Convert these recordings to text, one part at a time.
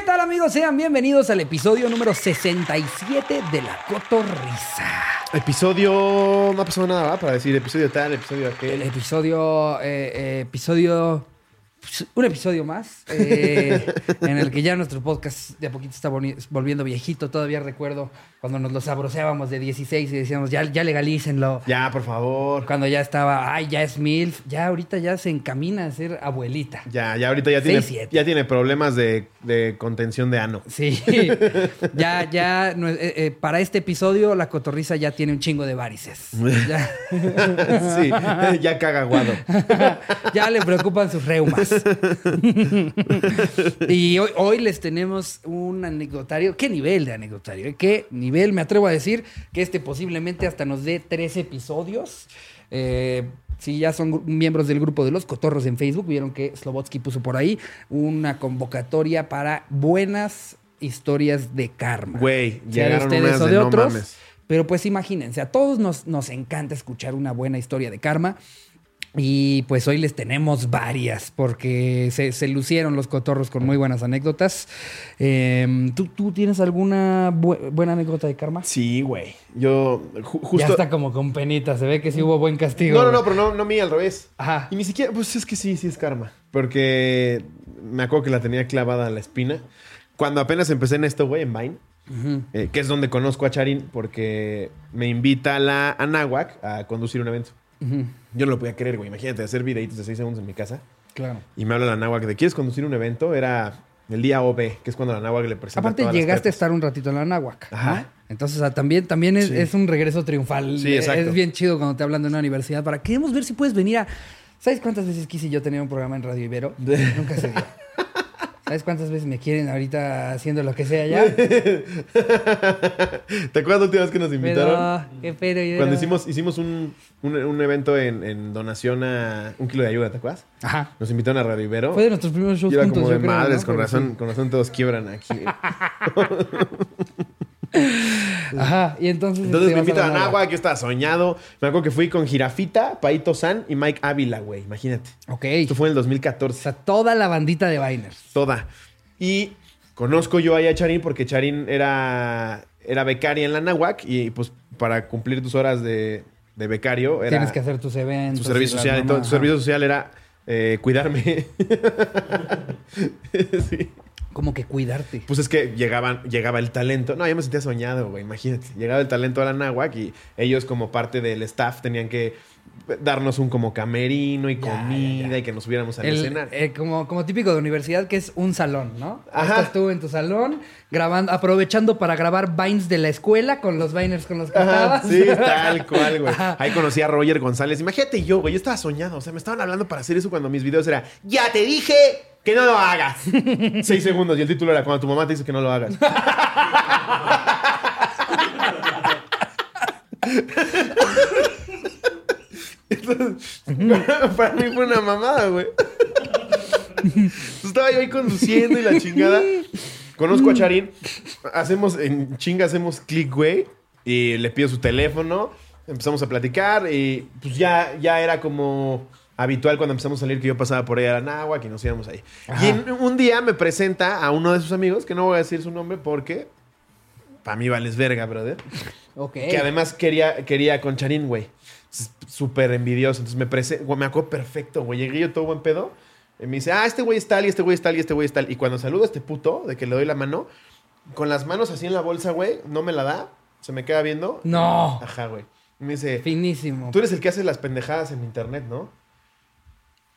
¿Qué tal amigos? Sean bienvenidos al episodio número 67 de La Cotorrisa. Episodio. No ha pasado nada, ¿va? Para decir episodio tal, episodio El aquel. episodio, eh, eh, episodio, pues, un episodio más, eh, en el que ya nuestro podcast de a poquito está volviendo viejito. Todavía recuerdo cuando nos lo sabroseábamos de 16 y decíamos, ya, ya legalícenlo. Ya, por favor. Cuando ya estaba, ay, ya es MILF, ya ahorita ya se encamina a ser abuelita. Ya, ya ahorita ya tiene, ya tiene problemas de, de contención de ano. Sí, ya, ya, eh, eh, para este episodio la cotorriza ya tiene un chingo de varices. Ya, sí, ya caga aguado. ya le preocupan sus reumas. y hoy, hoy les tenemos un anecdotario. ¿Qué nivel de anecdotario? eh? ¿Qué nivel? Me atrevo a decir que este posiblemente hasta nos dé tres episodios. Eh, si ya son miembros del grupo de los cotorros en Facebook, vieron que Slobotsky puso por ahí una convocatoria para buenas historias de karma. Güey, llegaron ustedes unas o de de no otros. mames. Pero pues imagínense, a todos nos, nos encanta escuchar una buena historia de karma. Y pues hoy les tenemos varias, porque se, se lucieron los cotorros con muy buenas anécdotas. Em, ¿tú, tú tienes alguna bu- buena anécdota de karma? Sí, güey. Yo ju- Ya justo. está como con penita, se ve que sí hubo buen castigo. No, no, no, pero no, no mí, al revés. Ajá. Y ni siquiera, pues es que sí, sí es karma. Porque me acuerdo que la tenía clavada a la espina. Cuando apenas empecé en esto, güey, en Vine, eh, que es donde conozco a Charín, porque me invita a la Anáhuac a conducir un evento. Yo no lo podía creer, güey. Imagínate hacer videitos de 6 segundos en mi casa. Claro. Y me habla la Anáhuac de ¿quieres conducir un evento? Era el día OB, que es cuando la Anáhuac le presenta Aparte todas las llegaste a estar un ratito en la náhuac, Ajá. ¿no? Entonces, o sea, también, también es, Sí. es un regreso triunfal. Sí, exacto. Es bien chido cuando te hablan de una universidad. Para queremos ver si puedes venir a. ¿Sabes cuántas veces quise yo tener un programa en Radio Ibero? Nunca se dio. ¿Sabes cuántas veces me quieren ahorita haciendo lo que sea ya? ¿Te acuerdas la última vez que nos invitaron? Pero, qué pero, Ibero. Cuando hicimos, hicimos un, un- un evento en, en donación a un kilo de ayuda, ¿te acuerdas? Ajá. Nos invitaron a Radio Ibero. Fue de nuestros primeros shows y era juntos, como de yo creo, madres, ¿no? con Pero razón, sí. con razón todos quiebran aquí. Ajá. Y entonces. Entonces este, me invitan a náhuac. Anáhuac, yo estaba soñado. Me acuerdo que fui con Jirafita, Paito San y Mike Ávila, güey. Imagínate. Ok. Esto fue en el O 2014. sea, toda la bandita de Biners. Toda. Y conozco yo ahí a Charín porque Charín era, era becaria en la Nahuac y pues para cumplir tus horas de, de becario era Tienes que hacer tus eventos. su servicio social. y todo. ajá. servicio social era eh, cuidarme. Sí. Como que cuidarte. Pues es que llegaban, llegaba el talento. No, yo me sentía soñado, güey. Imagínate. Llegaba el talento a la Nahuac y ellos como parte del staff tenían que darnos un como camerino y comida ya, ya. y que nos subiéramos al escenario. eh, como, como típico de universidad, que es un salón, ¿no? Ajá. Estás tú en tu salón, grabando, aprovechando para grabar vines de la escuela con los viners con los que Ajá, sí, tal cual, güey. Ahí conocí a Roger González. Imagínate yo, güey. Yo estaba soñado. O sea, me estaban hablando para hacer eso cuando mis videos era Ya te dije que no lo hagas. Seis segundos. Y el título era Cuando tu mamá te dice que no lo hagas. Entonces, para mí fue una mamada, güey. Entonces, Estaba yo ahí conduciendo y la chingada. Conozco a Charín. Hacemos, en chinga hacemos click, güey. Y le pido su teléfono. Empezamos a platicar. Y pues ya, ya era como habitual cuando empezamos a salir que yo pasaba por ahí a Náhuac y nos íbamos ahí. Ajá. Y en- un día me presenta a uno de sus amigos, que no voy a decir su nombre porque para mí vales verga, brother. Ok. Que además quería, quería con Charín, güey. Súper envidioso. Entonces me presé, me acuerdo perfecto, güey. Llegué yo todo buen pedo. Y me dice, ah, este güey es tal, y este güey es tal, y este güey es tal. Y cuando saludo a este puto, de que le doy la mano, con las manos así en la bolsa, güey, no me la da. Se me queda viendo. No. Ajá, güey. Y me dice, Finísimo. tú eres el que hace las pendejadas en internet, ¿no?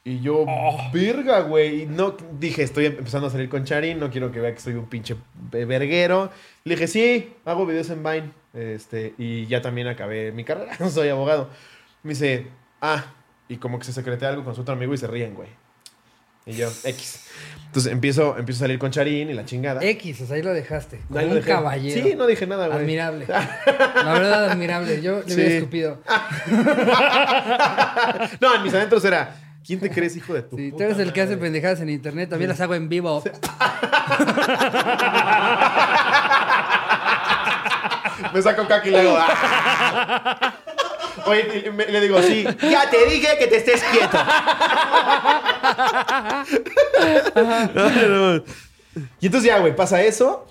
Y yo, verga, güey. Y no, dije, estoy empezando a salir con Charín, no quiero que vea que soy un pinche verguero. Le dije, sí, hago videos en Vine. Este, y ya también acabé mi carrera, soy abogado. Me dice, ah, y como que se secretea algo con su otro amigo y se ríen, güey. Y yo, X. Entonces empiezo, empiezo a salir con Charín y la chingada. X, o sea, ahí lo dejaste. Como Ahí lo un dejé. caballero. Sí, no dije nada, güey. Admirable. La verdad, admirable. Yo le hubiera Sí. escupido. no, en mis adentros era, ¿quién te crees, hijo de tu Sí, tú puta eres el que hace madre?" pendejadas en internet. También las hago en vivo. Me saco caca y le hago. "Ah". Oye, me- le digo, sí, ya te dije que te estés quieto. No, no. Y entonces ya, güey, pasa eso.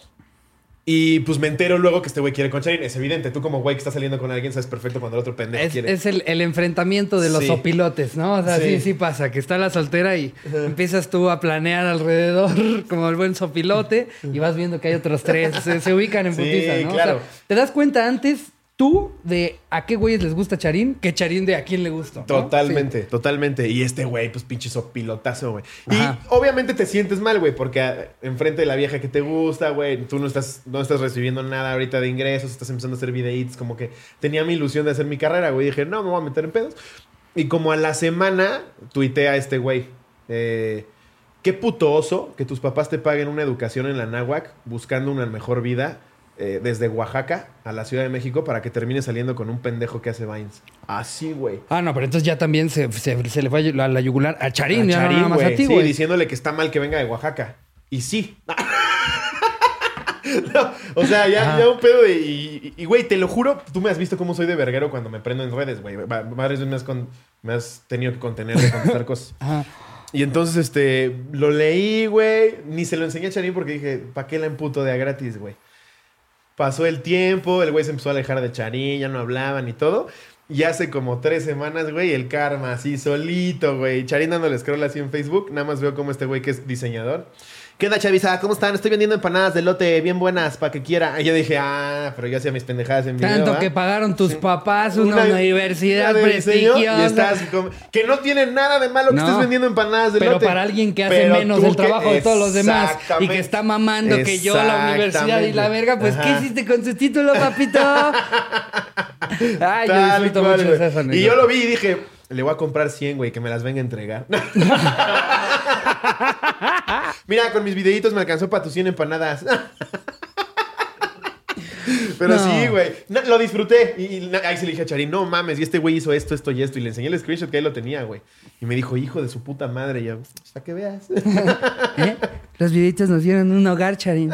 Y pues me entero luego que este güey quiere con Charin. Es evidente, tú como güey que estás saliendo con alguien sabes perfecto cuando el otro pendejo Es, quiere. es el, el enfrentamiento de los Sí. opilotes, ¿no? O sea, sí. Sí. sí, pasa, que está la soltera y empiezas tú a planear alrededor como el buen sopilote y vas viendo que hay otros tres. Se, se ubican en Sí, putiza, ¿no? O claro. sea, te das cuenta antes tú de a qué güeyes les gusta Charín que Charín de a quién le gusta. ¿no? Totalmente, totalmente. Y este güey, pues pinche sopilotazo, güey. Y obviamente te sientes mal, güey, porque enfrente de la vieja que te gusta, güey, tú no estás, no estás recibiendo nada ahorita de ingresos, estás empezando a hacer videitos, como que tenía mi ilusión de hacer mi carrera, güey. Dije, no, me voy a meter en pedos. Y como a la semana, tuité a este güey. eh, Qué puto oso que tus papás te paguen una educación en la náhuac buscando una mejor vida eh, desde Oaxaca a la Ciudad de México para que termines saliendo con un pendejo que hace Vines. Así, güey. Ah, no, pero entonces ya también se, se- se le fue a la yugular a Charín, A ya no Charín, nada más a güey. ti, Sí, diciéndole que está mal que venga de Oaxaca. Y sí. No, o sea, ya, ya un pedo de. Y, güey, te lo juro, tú me has visto cómo soy de verguero cuando me prendo en redes, güey. Va- Varias veces me has, con- me has tenido que contener de contestar cosas. Ajá. Y entonces, este, lo leí, güey. Ni se lo enseñé a Charín porque dije, ¿para qué la emputo de a gratis, güey? Pasó el tiempo, el güey se empezó a alejar de Charín, ya no hablaban y todo. Y hace como tres semanas, güey, el karma así solito, güey. Charín dándole scroll así en Facebook. Nada más veo como este güey que es diseñador. ¿Qué onda, Chavisa? ¿Cómo están? Estoy vendiendo empanadas de lote bien buenas para que quiera. Y yo dije, ah, pero yo hacía mis pendejadas en video. Tanto ¿va? que pagaron tus Sí. papás una, universidad de prestigiosa. Y estás que no tiene nada de malo que estés vendiendo empanadas de Pero lote. para alguien que hace Pero menos el que- trabajo de todos los demás y que está mamando que yo la universidad y la verga, pues ¿qué hiciste con su título, papito? Ay, yo disfruto cual, mucho anécdota. Y yo lo vi y dije, le voy a comprar 100, güey, que me las venga a entregar. Mira, con mis videitos me alcanzó para tus 100 empanadas. Pero No. sí, güey. No, lo disfruté. Y, y ahí se le dije a Charín, no mames, y este güey hizo esto, esto y esto. Y le enseñé el screenshot que él lo tenía, güey. Y me dijo, hijo de su puta madre. Y yo, para que veas. ¿Eh? Los videitos nos dieron un hogar, Charín.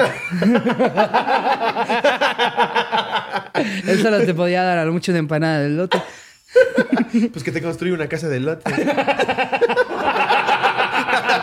Él solo te podía dar a lo mucho de empanada del lote. pues que te construye una casa de lote.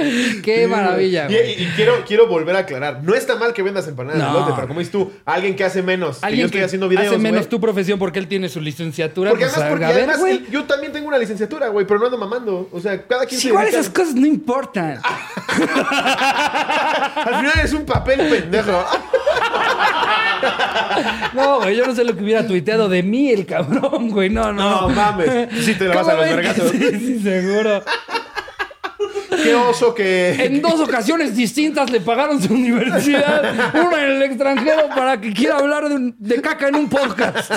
Qué maravilla, Y, güey. y- y quiero, quiero volver a aclarar. No está mal que vendas empanadas No. de lote, pero como dices tú, alguien que hace menos. que Alguien yo estoy que haciendo videos. hace menos tu profesión porque él tiene su licenciatura. Porque pues, además, porque ver, además él- yo también tengo una licenciatura, güey, pero no ando mamando. O sea, cada quien se igual esas cosas no importan. Al final es un papel pendejo. No, güey, yo no sé lo que hubiera tuiteado de mí el cabrón, güey. No, no. No mames. Sí te la vas a ¿Cómo los vergazos. Sí, sí, seguro. Qué oso que. En dos ocasiones distintas le pagaron su universidad, una en el extranjero para que quiera hablar de, un- de caca en un podcast.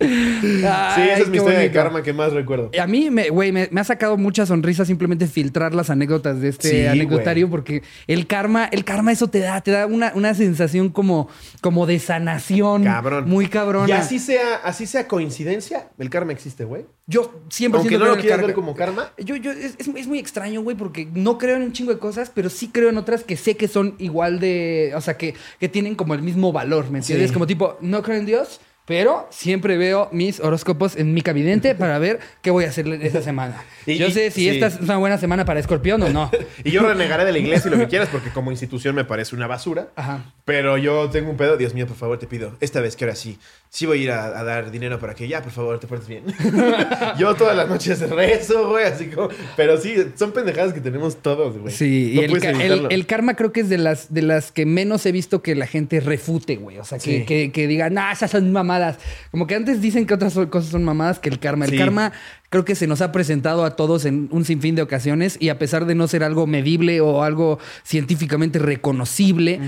Sí, esa es mi historia de karma que más recuerdo. A mí, güey, me, me ha sacado mucha sonrisa simplemente filtrar las anécdotas de este Sí, anecdotario porque el karma, el karma eso te da, te da una, una sensación como, como de sanación. Cabrón. Muy cabrona. Y así sea, así sea coincidencia, el karma existe, güey. Yo 100% Aunque no lo quieras ver como karma. Yo, yo, es- es muy extraño, güey, porque no creo en un chingo de cosas, pero sí creo en otras que sé que son igual de. O sea, que, que tienen como el mismo valor, ¿me entiendes? Sí. Como tipo, no creo en Dios, pero siempre veo mis horóscopos en mi cavidente para ver qué voy a hacer esta semana. Y- yo sé si sí. esta es una buena semana para escorpión o no. Y yo renegaré de la iglesia y lo que quieras porque como institución me parece una basura. Ajá. Pero yo tengo un pedo. Dios mío, por favor, te pido. Esta vez que ahora sí. Sí voy a ir a, a dar dinero para que ya, por favor, te portes bien. yo todas las noches rezo, güey. Así como... Pero sí, son pendejadas que tenemos todos, güey. Sí, No y el, el- karma creo que es de las, de las que menos he visto que la gente refute, güey. O sea, que, Sí. que, que diga, nah, esas son mamadas. Como que antes dicen que otras cosas son mamadas que el karma. El Sí. karma creo que se nos ha presentado a todos en un sinfín de ocasiones y a pesar de no ser algo medible o algo científicamente reconocible,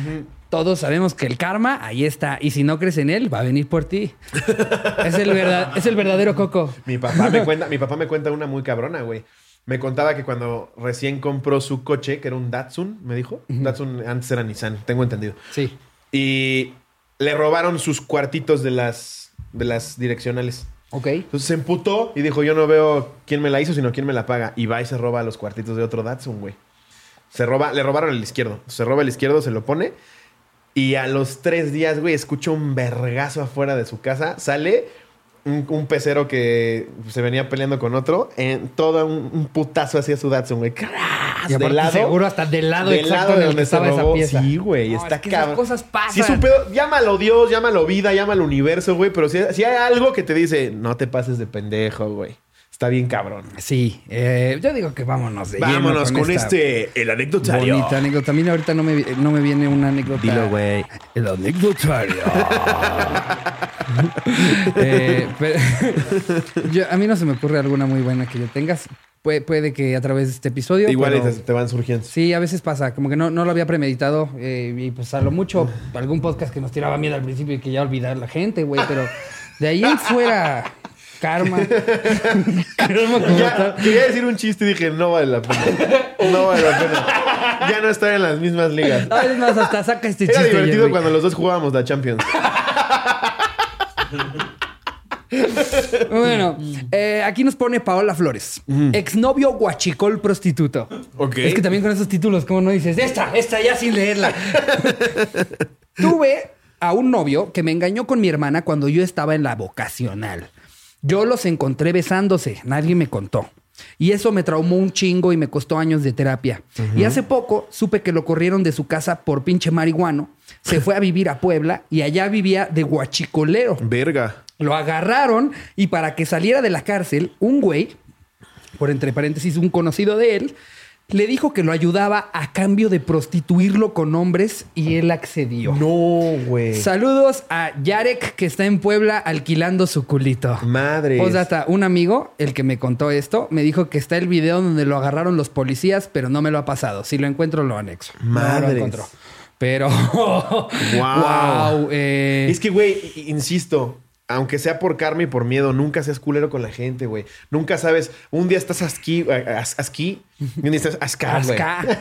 todos sabemos que el karma ahí está. Y si no crees en él, va a venir por ti. es, el verdad, es el verdadero coco. Mi papá me cuenta, mi papá me cuenta una muy cabrona, güey. Me contaba que cuando recién compró su coche, que era un Datsun, me dijo. Datsun antes era Nissan, tengo entendido. Sí. Y le robaron sus cuartitos de las, de las direccionales. Ok. Entonces se emputó y dijo, yo no veo quién me la hizo, sino quién me la paga. Y va y se roba los cuartitos de otro Datsun, güey. Se roba, le robaron el izquierdo. Se roba el izquierdo, se lo pone. Y a los tres días, güey, escucha un vergazo afuera de su casa. Sale un, un pecero que se venía peleando con otro. En todo un, un putazo hacia su Datsun, güey. Y del lado. seguro hasta del lado del exacto lado de donde estaba esa pieza. Sí, güey, No, está es que esas cabrón. cosas pasan. Sí, es un pedo. Llámalo Dios, llámalo vida, llámalo universo, güey. Pero si, si hay algo que te dice, no te pases de pendejo, güey. Está bien cabrón. Sí, eh, yo digo que vámonos de Vámonos con, este, el anecdotario. Bonita anécdota. Mí ahorita no me, no me viene una anécdota. Dilo, güey. El anecdotario. Eh, yo- a mí no se me ocurre alguna muy buena que yo tengas. Puede, puede que a través de este episodio. Igual pero- te van surgiendo. Sí, a veces pasa, como que no, no lo había premeditado eh, y pues a lo mucho algún podcast que nos tiraba miedo al principio y que ya olvidar la gente, güey, pero de ahí en fuera, karma. karma como Ya, tal. quería decir un chiste y dije, no vale la pena. No vale la pena. Ya no estar en las mismas ligas. Es más, hasta saca este Era chiste. divertido Jerry. cuando los dos jugábamos la Champions. Bueno, eh, aquí nos pone Paola Flores. Exnovio guachicol prostituto. Ok. Es que también con esos títulos, ¿cómo no dices? Esta, esta ya sin leerla. Tuve a un novio que me engañó con mi hermana cuando yo estaba en la vocacional. Yo los encontré besándose, nadie me contó. Y eso me traumó un chingo y me costó años de terapia. Y hace poco supe que lo corrieron de su casa por pinche marihuano. Se fue a vivir a Puebla y allá vivía de guachicolero. Verga. Lo agarraron y para que saliera de la cárcel, un güey, por entre paréntesis, un conocido de él, le dijo que lo ayudaba a cambio de prostituirlo con hombres y él accedió. No, güey. Saludos a Yarek que está en Puebla alquilando su culito. Madre. Postdata, un amigo, el que me contó esto, me dijo que está el video donde lo agarraron los policías, pero no me lo ha pasado. Si lo encuentro, lo anexo. No lo encontró. Pero. wow. eh, Es que, güey, insisto, aunque sea por karma y por miedo, nunca seas culero con la gente, güey. Nunca sabes. Un día estás asqui, as- asqui y un día estás ascar, güey. Asca.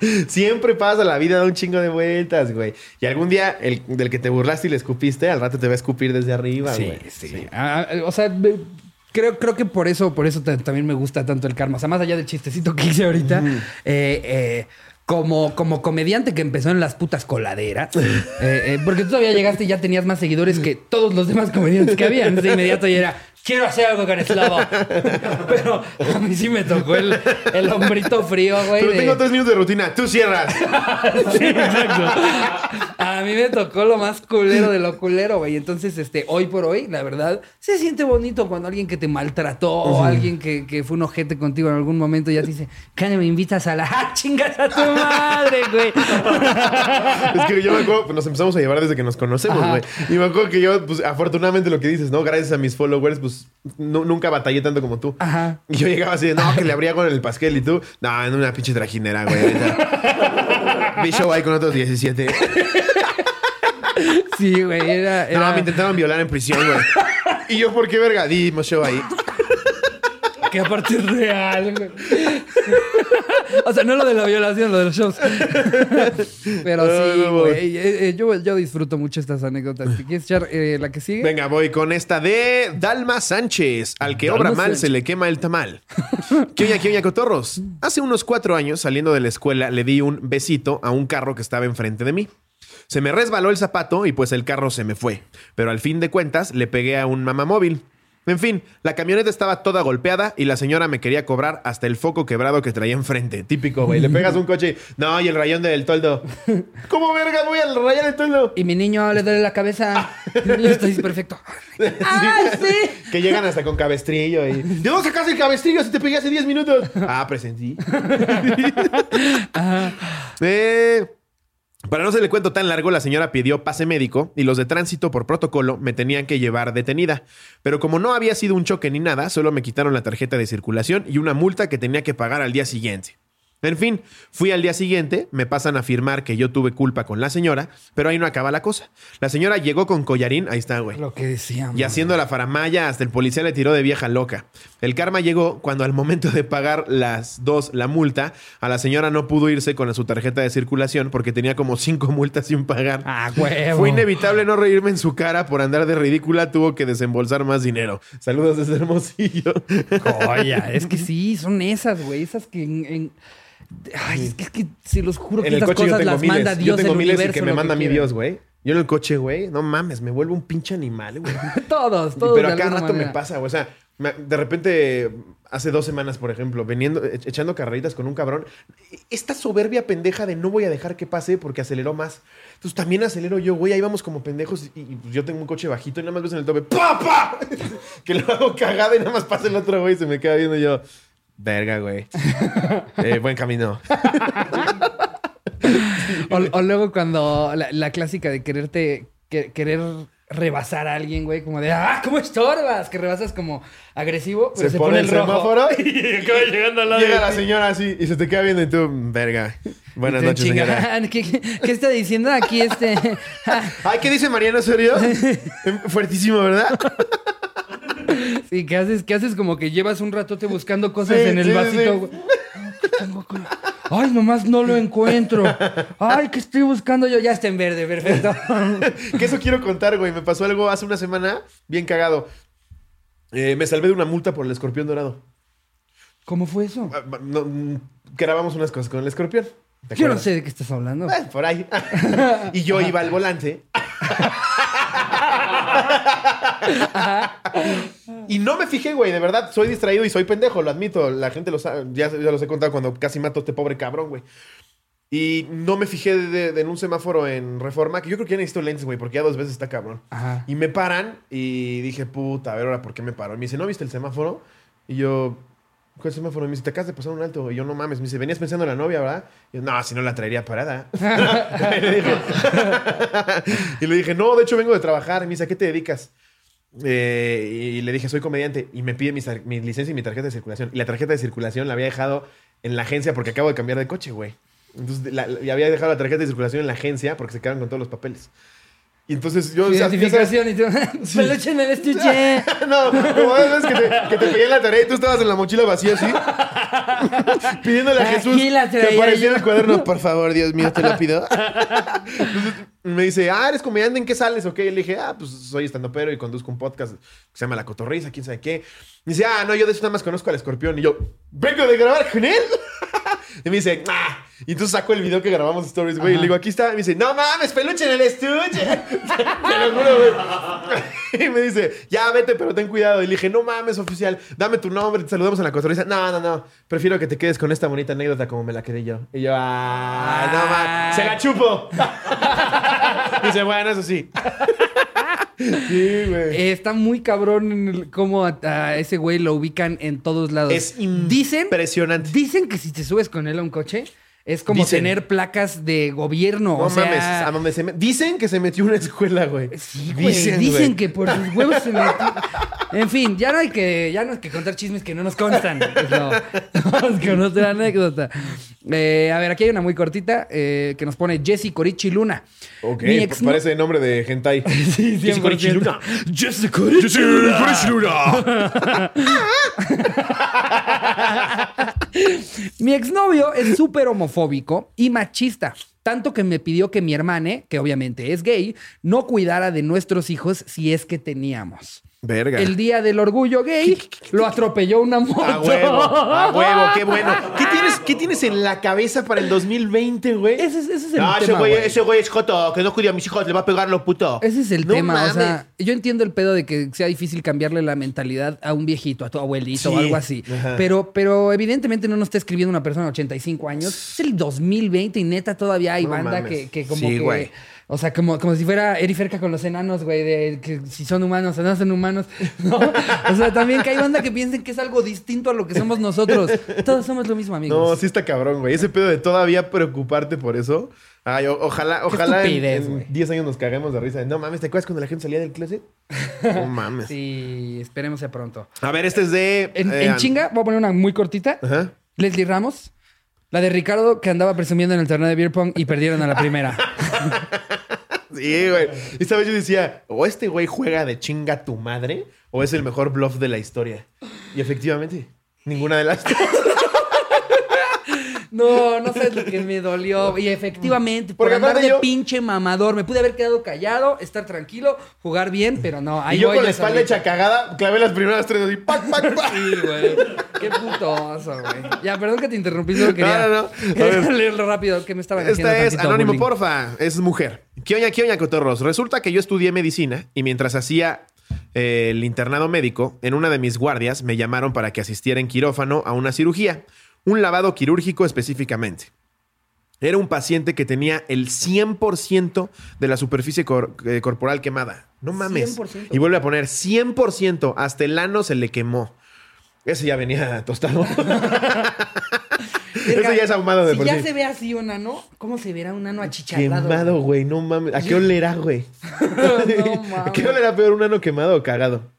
Siempre pasa, la vida da un chingo de vueltas, güey. Y algún día, el del que te burlaste y le escupiste, al rato te va a escupir desde arriba, Sí, güey. sí. Ah, ah, o sea, me- creo, creo que por eso, por eso ta- también me gusta tanto el karma. O sea, más allá del chistecito que hice ahorita, eh, eh, como, como comediante que empezó en las putas coladeras, eh, eh, porque tú todavía llegaste y ya tenías más seguidores que todos los demás comediantes que habían. De inmediato ya era, quiero hacer algo con Eslavo. Pero a mí sí me tocó el, el hombrito frío, güey. Pero de- tengo tres minutos de rutina. Tú cierras. Sí, exacto. A mí me tocó lo más culero de lo culero, güey. Entonces, este, hoy por hoy, la verdad, se siente bonito cuando alguien que te maltrató o alguien que, que fue un ojete contigo en algún momento ya te dice, Cane, me invitas a la ¡Ah, chingas a tu madre, güey. Es que yo me acuerdo, pues nos empezamos a llevar desde que nos conocemos, Ajá. güey. Y me acuerdo que yo, pues afortunadamente lo que dices, ¿no? Gracias a mis followers, pues nu- nunca batallé tanto como tú. Ajá. Y yo llegaba así de, no, que le abría con el pasquel y tú, no, en una pinche trajinera, güey. Vi show ahí con otros 17. Sí, güey, era... No, era- me intentaron violar en prisión, güey. Y yo, ¿por qué verga? Dimos show ahí. Que aparte es real, güey. o sea, no lo de la violación, lo de los shows. Pero No, sí, no, güey. eh, eh, yo, yo disfruto mucho estas anécdotas. ¿Te quieres echar eh, la que sigue? Venga, voy con esta de Dalma Sánchez. Al que obra mal Sánchez. se le quema el tamal. ¿Qué oña, qué oña, cotorros? Hace unos cuatro años, saliendo de la escuela, le di un besito a un carro que estaba enfrente de mí. Se me resbaló el zapato y pues el carro se me fue. Pero al fin de cuentas, le pegué a un mamamóvil. En fin, la camioneta estaba toda golpeada y la señora me quería cobrar hasta el foco quebrado que traía enfrente. Típico, güey. Le pegas un coche y... No, y el rayón del toldo. ¿Cómo verga voy al rayón del toldo? Y mi niño le duele la cabeza. Niño está perfecto. ¡Ah, sí! Que llegan hasta con cabestrillo y... ¿De dónde sacaste el cabestrillo si te pegué hace 10 minutos? Ah, presentí. Eh, para no se le cuento tan largo, la señora pidió pase médico y los de tránsito por protocolo me tenían que llevar detenida. Pero como no había sido un choque ni nada, solo me quitaron la tarjeta de circulación y una multa que tenía que pagar al día siguiente. En fin, fui al día siguiente, me pasan a afirmar que yo tuve culpa con la señora, pero ahí no acaba la cosa. La señora llegó con collarín, ahí está, güey. Lo que decíamos. Y haciendo la faramaya, hasta el policía le tiró de vieja loca. El karma llegó cuando al momento de pagar las dos la multa, a la señora no pudo irse con su tarjeta de circulación porque tenía como cinco multas sin pagar. Ah, huevo. Fue inevitable no reírme en su cara por andar de ridícula, tuvo que desembolsar más dinero. Saludos desde Hermosillo. Oye, es que sí, son esas, güey. Esas que en. en- Ay, es que, es que se los juro que En el esas coche yo cosas tengo las miles. manda yo Dios tengo el miles universo, que me manda mi quiera. Dios, güey. Yo en el coche, güey, no mames, me vuelvo un pinche animal, güey. Todos, todos. Pero a cada rato me pasa, güey. O sea, De repente, hace dos semanas, por ejemplo, veniendo, e- echando carreritas con un cabrón, esta soberbia pendeja de no voy a dejar que pase porque aceleró más. Entonces también acelero yo, güey, ahí vamos como pendejos y, y yo tengo un coche bajito y nada más ves en el tope, ¡pa, pa! que lo hago cagada y nada más pasa el otro güey y se me queda viendo yo, verga, güey. Eh, buen camino. O, o luego cuando la, la clásica de quererte, que- querer rebasar a alguien, güey, como de, ah, ¿cómo estorbas? Que rebasas como agresivo, pero Se se, pone el rojo. semáforo y acaba llegando al lado Llega de la señora así y se te queda viendo y tú, verga. Buenas noches, chinga, señora. ¿Qué, qué, qué está diciendo aquí este? Ay, ¿qué dice Mariano Osorio? Fuertísimo, ¿verdad? sí, que haces, que haces como que llevas un ratote buscando cosas Sí, en el sí, vasito. sí. ¿Qué Ay, nomás no lo encuentro. Ay, ¿qué estoy buscando yo? Ya está en verde, perfecto. que eso quiero contar, güey. Me pasó algo hace una semana bien cagado. Eh, me salvé de una multa por el escorpión dorado. ¿Cómo fue eso? Ah, no, mm, grabamos unas cosas con el escorpión. ¿Te Yo no sé de qué estás hablando. Eh, por ahí. y yo iba al volante. Y no me fijé, güey. De verdad, soy distraído y soy pendejo, lo admito. La gente lo sabe. Ya, ya los he contado cuando casi mato a este pobre cabrón, güey. Y no me fijé de, de- en un semáforo en Reforma, que yo creo que ya necesito lentes, güey, porque ya dos veces está cabrón. Ajá. Y me paran y dije, puta, a ver ahora por qué me paró. Y me dice, ¿no viste el semáforo? Y yo, ¿cuál semáforo? Y me dice, te acabas de pasar un alto. Y yo, no mames. Me dice, venías pensando en la novia, ¿verdad? Y yo, no, si no la traería parada. y, le dije, y le dije, no, de hecho vengo de trabajar. Y me dice, ¿a qué te dedicas? Eh, y le dije, soy comediante. Y me pide mi, mi licencia y mi tarjeta de circulación. Y la tarjeta de circulación la había dejado en la agencia porque acabo de cambiar de coche, güey. Entonces, la- la- y había dejado la tarjeta de circulación en la agencia porque se quedaron con todos los papeles. Y entonces yo... o sea, Identificación y tú. Peluche en el estuche. no, como veces que te, que te pedían la tarea y tú estabas en la mochila vacía así. pidiéndole a Jesús que apareciera el cuaderno. Por favor, Dios mío, te lo pido. Entonces, me dice, ah, ¿eres comediante? ¿En qué sales? Ok, le dije, ah, pues soy estandopero y conduzco un podcast que se llama La Cotorriza, quién sabe qué. Me dice, ah, no, yo de eso nada más conozco al escorpión. Y yo, ¿vengo de grabar con él? y me dice, ah. Y entonces saco el video que grabamos Stories, güey. Y le digo, aquí está. Y me dice, no mames, peluche en el estuche. Te lo juro, güey. y me dice, ya vete, pero ten cuidado. Y le dije, no mames, oficial, dame tu nombre, te saludamos en la cotorriza. No, no, no. Prefiero que te quedes con esta bonita anécdota como me la quedé yo. Y yo, ah, no mames, se la chupo. y dice, bueno, eso sí. sí, güey. Está muy cabrón cómo a, a ese güey lo ubican en todos lados. Es dicen, impresionante. dicen que si te subes con él a un coche, es como Dicen. tener placas de gobierno. No o sea, mames, a donde se me- Dicen que se metió una escuela, güey. Sí, güey. Dicen, güey. que por sus huevos se metió. En fin, ya no hay que, ya no hay que contar chismes que no nos constan. Pues no. Vamos con otra anécdota. Eh, a ver, aquí hay una muy cortita eh, que nos pone Jessy Corichi Luna. Ok, Mi ex no- parece nombre de hentai. Sí, Jessy 100%. Corichi Luna. Jessy Corichi Luna. Mi exnovio es súper homofóbico y machista. Tanto que me pidió que mi hermane, que obviamente es gay, no cuidara de nuestros hijos si es que teníamos. Verga. El día del orgullo gay lo atropelló una moto. A huevo, a huevo, qué bueno. ¿Qué tienes, qué tienes en la cabeza para el 2020, güey? Ese es, ese es el No, ese tema. güey, güey. ese güey es joto, que no cuida a mis hijos, le va a pegar lo puto. Ese es el No tema. O sea, yo entiendo el pedo de que sea difícil cambiarle la mentalidad a un viejito, a tu abuelito Sí. o algo así. Ajá. Pero, pero evidentemente no nos está escribiendo una persona de 85 años. Es el 2020 y neta todavía hay No banda que, que como Sí, que. güey. O sea, como, como si fuera Eri Ferca con los enanos, güey, de que si son humanos o no son humanos, ¿no? O sea, también que hay banda que piensen que es algo distinto a lo que somos nosotros. Todos somos lo mismo, amigos. No, sí está cabrón, güey. Ese pedo de todavía preocuparte por eso. Ay, o- ojalá, ojalá en- estupidez, en güey. 10 años nos caguemos de risa. No mames, ¿te acuerdas cuando la gente salía del closet? No mames. Sí, esperemos sea pronto. A ver, este es de. En, eh, en chinga, voy a poner una muy cortita. Ajá. Leslie Ramos. La de Ricardo que andaba presumiendo en el torneo de beer pong y perdieron a la primera. Sí, güey. Esta vez yo decía, o este güey juega de chinga tu madre, o es el mejor bluff de la historia. Y efectivamente, ninguna de las. No, no sabes lo que me dolió. Y efectivamente, por Porque andar de yo- pinche mamador, me pude haber quedado callado, estar tranquilo, jugar bien, pero no. Ahí y yo voy con la espalda hecha cagada, clavé las primeras tres así, pac, pac, pac. Sí, güey. Qué putoso, güey. Ya, perdón que te interrumpí, solo quería, No, no, no. Quería leerlo rápido, que me estaban haciendo Esta es Anónimo bullying. Porfa, es mujer. ¿Qué oña, qué oña, cotorros? Resulta que yo estudié medicina y mientras hacía eh, el internado médico, en una de mis guardias me llamaron para que asistiera en quirófano a una cirugía, un lavado quirúrgico específicamente. Era un paciente que tenía el 100% de la superficie cor- eh, corporal quemada. No mames. 100%. Y vuelve a poner 100%. Hasta el ano se le quemó. Ese ya venía tostado. Ese ya es ahumado de si por ya sí. se ve así un ano, ¿cómo se verá un ano achicharrado? Quemado, güey. No mames. ¿A qué olerá, güey? no ¿A qué olerá peor un ano quemado o cagado?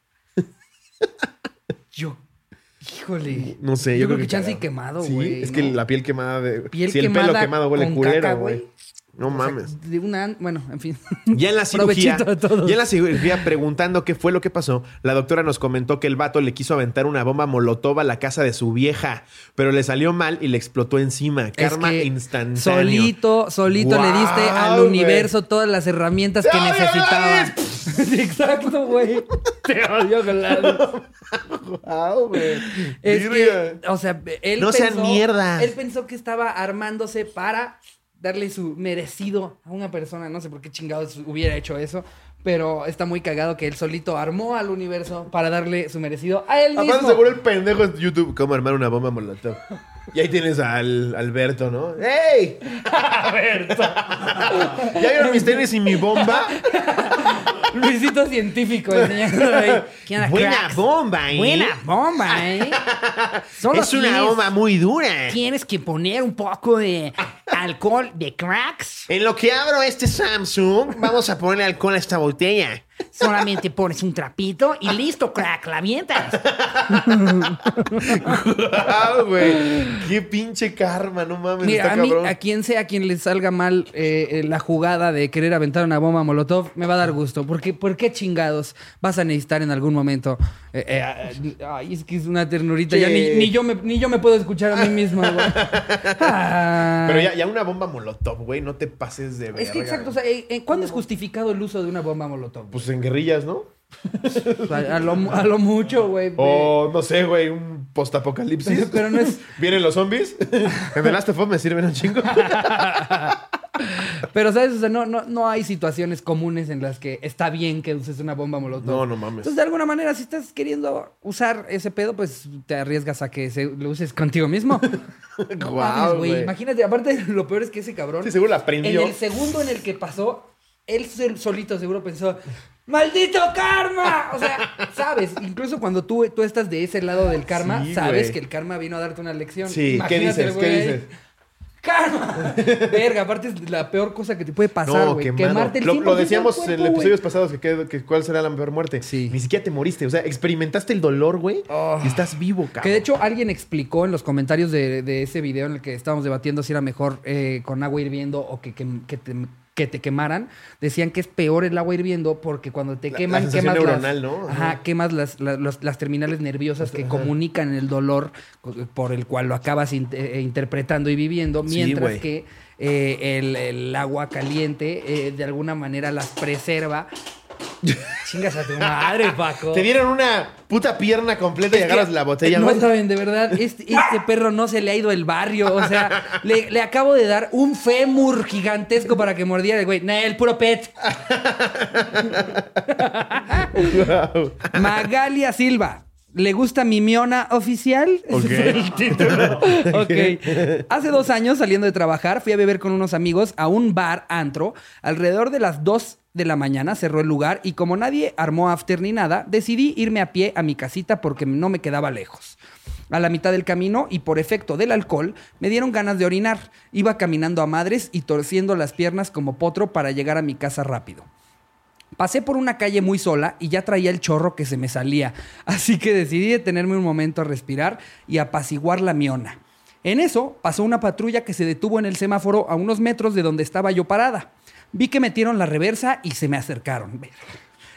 Híjole. No sé, yo, Yo creo creo que chance y quemado, Sí, güey, es que ¿no? la piel quemada de. Piel si el pelo quemada quemado huele culero, güey. No O sea, mames. de una, bueno, en fin. Ya en la cirugía, ya en la cirugía preguntando qué fue lo que pasó, la doctora nos comentó que el vato le quiso aventar una bomba molotov a la casa de su vieja, pero le salió mal y le explotó encima. Es Karma que instantáneo. Solito, solito le diste al universo todas las herramientas que ¡Te odio, necesitaba. Sí, Exacto, güey. Te odio, Gladys. Guau, güey. Es que, o sea, él No sean pensó- mierda. Él pensó que estaba armándose para darle su merecido a una persona. No sé por qué chingados hubiera hecho eso. Pero está muy cagado que él solito armó al universo para darle su merecido a él mismo. Aparte seguro el pendejo en YouTube cómo armar una bomba molotov. Y ahí tienes al Alberto, ¿no? ¡Ey! Alberto. ¿Ya vieron mis tenis y mi bomba? Luisito científico enseñando ahí. ¿Qué onda, Buena cracks? bomba, ¿eh? Buena bomba, ¿eh? Solo Es una tienes- bomba muy dura. Tienes que poner un poco de alcohol de cracks. En lo que abro este Samsung, vamos a ponerle alcohol a esta botella. Solamente pones un trapito y listo, crack, la avientas. ¡Wow, güey! ¡Qué pinche karma! No mames, Mira, está a mí, cabrón. a quien sea a quien le salga mal eh, eh, la jugada de querer aventar una bomba molotov, me va a dar gusto. Porque, ¿Por qué chingados vas a necesitar en algún momento? Eh, eh, ay, es que es una ternurita. Ya ni, ni yo me, ni yo me puedo escuchar a mí mismo, güey. Ah. Pero ya, ya una bomba molotov, güey, no te pases de verga. Es que exacto, o sea, ¿cuándo es justificado el uso de una bomba molotov? Pues en guerrillas, ¿no? A, lo, a lo mucho, güey. O, no sé, güey, un postapocalipsis. Pero no es- ¿Vienen los zombies? en The Last of Us me sirven un chingo. Pero, ¿sabes? O sea, no, no, no hay situaciones comunes en las que está bien que uses una bomba molotov. No, no mames. Entonces, de alguna manera, si estás queriendo usar ese pedo, pues te arriesgas a que se, lo uses contigo mismo. Guau, güey. güey. Imagínate, aparte, lo peor es que ese cabrón. Sí, seguro la prendió. En el segundo en el que pasó, él sol- solito seguro pensó. ¡Maldito karma! O sea, sabes, incluso cuando tú, tú estás de ese lado del karma, Sí, sabes que el karma vino a darte una lección. Sí, ¿qué Imagínate, dices? ¿Qué dices? ¡Karma! Verga, aparte es la peor cosa que te puede pasar, No, güey. quemado. Quemarte el lo, 100% lo decíamos del en cuerpo, episodios pasados que, que- que cuál será la peor muerte. Sí. Ni siquiera te moriste. O sea, experimentaste el dolor, güey. Oh. Y estás vivo, cabrón. Que de hecho alguien explicó en los comentarios de, de ese video en el que estábamos debatiendo si era mejor eh, con agua hirviendo o que, que- que te, que te quemaran. Decían que es peor el agua hirviendo porque cuando te La- queman, la quemas neuronal, las, ¿no? Ajá, quemas las, las, terminales nerviosas que comunican el dolor por el cual lo acabas in- eh, interpretando y viviendo, mientras que eh, el, el agua caliente eh, de alguna manera las preserva. Chingas a tu madre, Paco. Te dieron una puta pierna completa y Es que- agarras la botella, No güey. saben, de verdad, este, este perro no se le ha ido el barrio. O sea, le, le acabo de dar un fémur gigantesco para que mordiera el güey. Nah, el puro pet. Magalia Silva. ¿Le gusta mi miona oficial? Ese Ok. fue el título. ok. Hace dos años, saliendo de trabajar, fui a beber con unos amigos a un bar antro. Alrededor de las 2 de la mañana cerró el lugar y como nadie armó after ni nada, decidí irme a pie a mi casita porque no me quedaba lejos. A la mitad del camino y por efecto del alcohol, me dieron ganas de orinar. Iba caminando a madres y torciendo las piernas como potro para llegar a mi casa rápido. Pasé por una calle muy sola y ya traía el chorro que se me salía, así que decidí detenerme un momento a respirar y apaciguar la miona. En eso pasó una patrulla que se detuvo en el semáforo a unos metros de donde estaba yo parada. Vi que metieron la reversa y se me acercaron.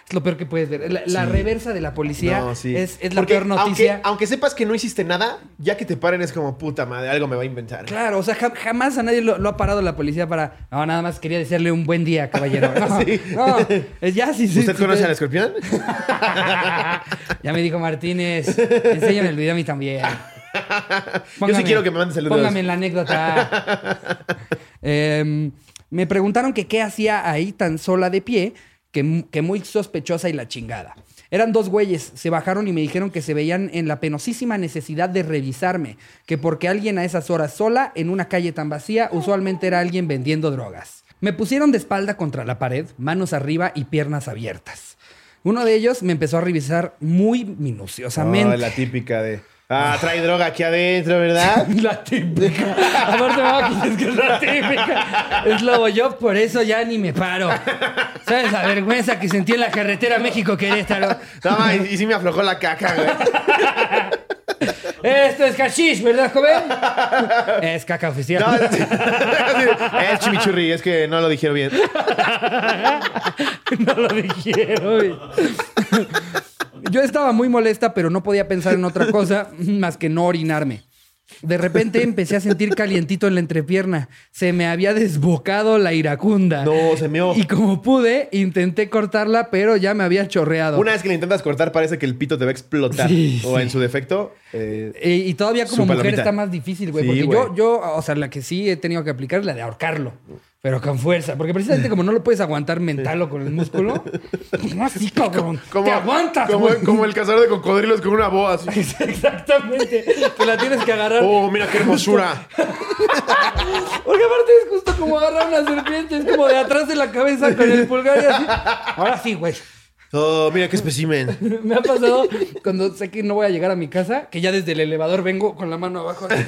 Es lo peor que puedes ver. La, la reversa de la policía No, sí. es, es la Porque peor noticia. Aunque, aunque sepas que no hiciste nada, ya que te paren es como puta madre, algo me va a inventar. Claro, o sea, ja- jamás a nadie lo, lo ha parado la policía para. No, nada más quería desearle un buen día, caballero. No, Sí. no, es ya sí, sí. ¿Usted sí, conoce al escorpión? Ya me dijo Martínez, enséñame el video a mí también. Yo sí quiero que me mandes saludos. Póngame en la anécdota. Em, me preguntaron que qué hacía ahí tan sola de pie, que, mu- que muy sospechosa y la chingada. Eran dos güeyes, se bajaron y me dijeron que se veían en la penosísima necesidad de revisarme, que porque alguien a esas horas sola, en una calle tan vacía, usualmente era alguien vendiendo drogas. Me pusieron de espalda contra la pared, manos arriba y piernas abiertas. Uno de ellos me empezó a revisar muy minuciosamente. Oh, la típica de. Ah, trae droga aquí adentro, ¿verdad? La típica. Aparte, mamá, es que es la típica. Es lobo. Yo por eso ya ni me paro. ¿Sabes la vergüenza que sentí en la carretera México-Querétaro? No, y, y sí me aflojó la caca, güey. Esto es hashish, ¿verdad, joven? Es caca oficial. No, es chimichurri, es que no lo dijeron bien. No lo dijeron. Yo estaba muy molesta, pero no podía pensar en otra cosa más que no orinarme. De repente empecé a sentir calientito en la entrepierna. Se me había desbocado la iracunda. No, se meó. Y como pude, intenté cortarla, pero ya me había chorreado. Una vez que le intentas cortar, parece que el pito te va a explotar. Sí, o sí. en su defecto. eh, Eh, y todavía como mujer palomita. está más difícil, güey. Sí, porque güey. yo, yo, o sea, la que sí he tenido que aplicar es la de ahorcarlo. Pero con fuerza. Porque precisamente como no lo puedes aguantar mental o con el músculo. No así, cabrón. Te aguantas, como, güey. como el cazador de cocodrilos con una boa así. Exactamente. Te la tienes que agarrar. Oh, mira qué hermosura. Porque aparte es justo como agarrar una serpiente. Es como de atrás de la cabeza con el pulgar y así. Ahora sí, güey. Oh, mira qué especimen. Me ha pasado cuando sé que no voy a llegar a mi casa, que ya desde el elevador vengo con la mano abajo. así.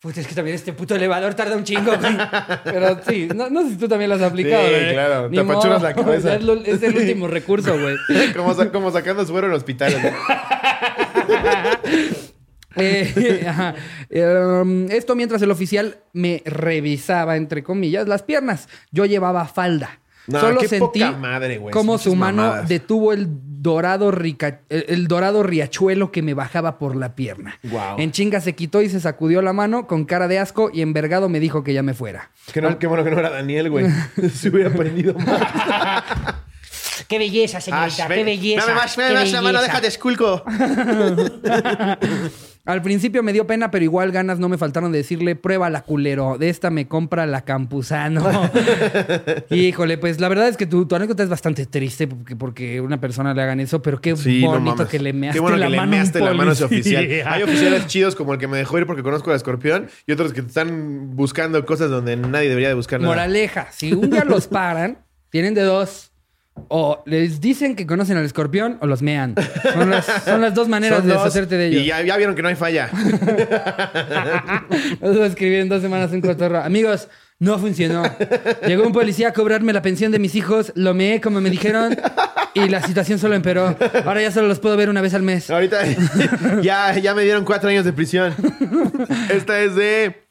Puta, es que también este puto elevador tarda un chingo, güey. Pero sí, no, no sé si tú también lo has aplicado, Sí, güey. claro, Ni te apachuras la cabeza. Es, lo- es el último recurso, güey. como, como sacando suero en hospitales. Eh, ajá. Eh, esto mientras el oficial me revisaba, entre comillas, las piernas. Yo llevaba falda. No, Solo qué sentí poca madre, güey. cómo Muchas su mano mamadas. detuvo el dorado, rica- el, el dorado riachuelo que me bajaba por la pierna. Guau. En chinga se quitó y se sacudió la mano con cara de asco y envergado me dijo que ya me fuera. Que no- qué bueno que no era Daniel, güey. Se hubiera prendido más. Qué belleza, señorita, qué belleza. Dame más, dame más la mano, déjate esculco. Al principio me dio pena, pero igual ganas no me faltaron de decirle, pruébala, culero. De esta me compra la Campuzano. Híjole, pues la verdad es que tu, tu anécdota es bastante triste porque, porque una persona le hagan eso, pero qué Sí, no bonito mames. que le measte Qué bueno la que le mano a un measte la mano a ese policía. oficial. Hay oficiales chidos como el que me dejó ir porque conozco al escorpión y otros que están buscando cosas donde nadie debería de buscar nada. Moraleja, si un día los paran, tienen de dos. O les dicen que conocen al escorpión o los mean. Son las, son las dos maneras Son de deshacerte de ellos. Y ya, ya vieron que no hay falla. Eso escribí en dos semanas un cotorro. Amigos, no funcionó. Llegó un policía a cobrarme la pensión de mis hijos, lo meé como me dijeron y la situación solo empeoró. Ahora ya solo los puedo ver una vez al mes. Ahorita ya, ya me dieron cuatro años de prisión. Esta es de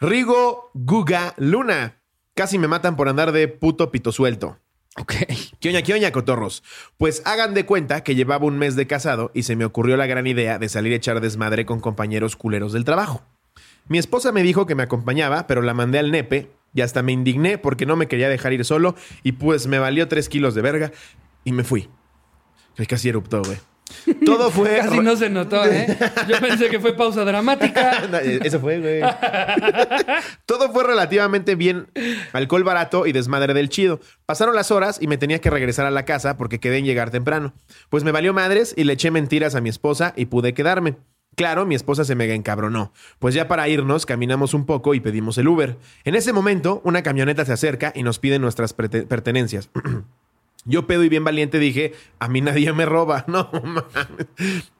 Rigo Guga Luna. Casi me matan por andar de puto pito suelto. Ok. ¿Qué oña, qué oña, cotorros? Pues hagan de cuenta que llevaba un mes de casado y se me ocurrió la gran idea de salir a echar desmadre con compañeros culeros del trabajo. Mi esposa me dijo que me acompañaba, pero la mandé al nepe y hasta me indigné porque no me quería dejar ir solo y pues me valió tres kilos de verga y me fui. Casi eruptó, güey. Todo fue... Casi no se notó, ¿eh? Yo pensé que fue pausa dramática. No, eh, Eso fue, güey. Todo fue relativamente bien. Alcohol barato y desmadre del chido. Pasaron las horas y me tenía que regresar a la casa porque quedé en llegar temprano. Pues me valió madres y le eché mentiras a mi esposa y pude quedarme. Claro, mi esposa se mega encabronó. Pues ya para irnos, caminamos un poco y pedimos el Uber. En ese momento, una camioneta se acerca y nos pide nuestras pertenencias. Yo pedo y bien valiente dije, a mí nadie me roba. No mames.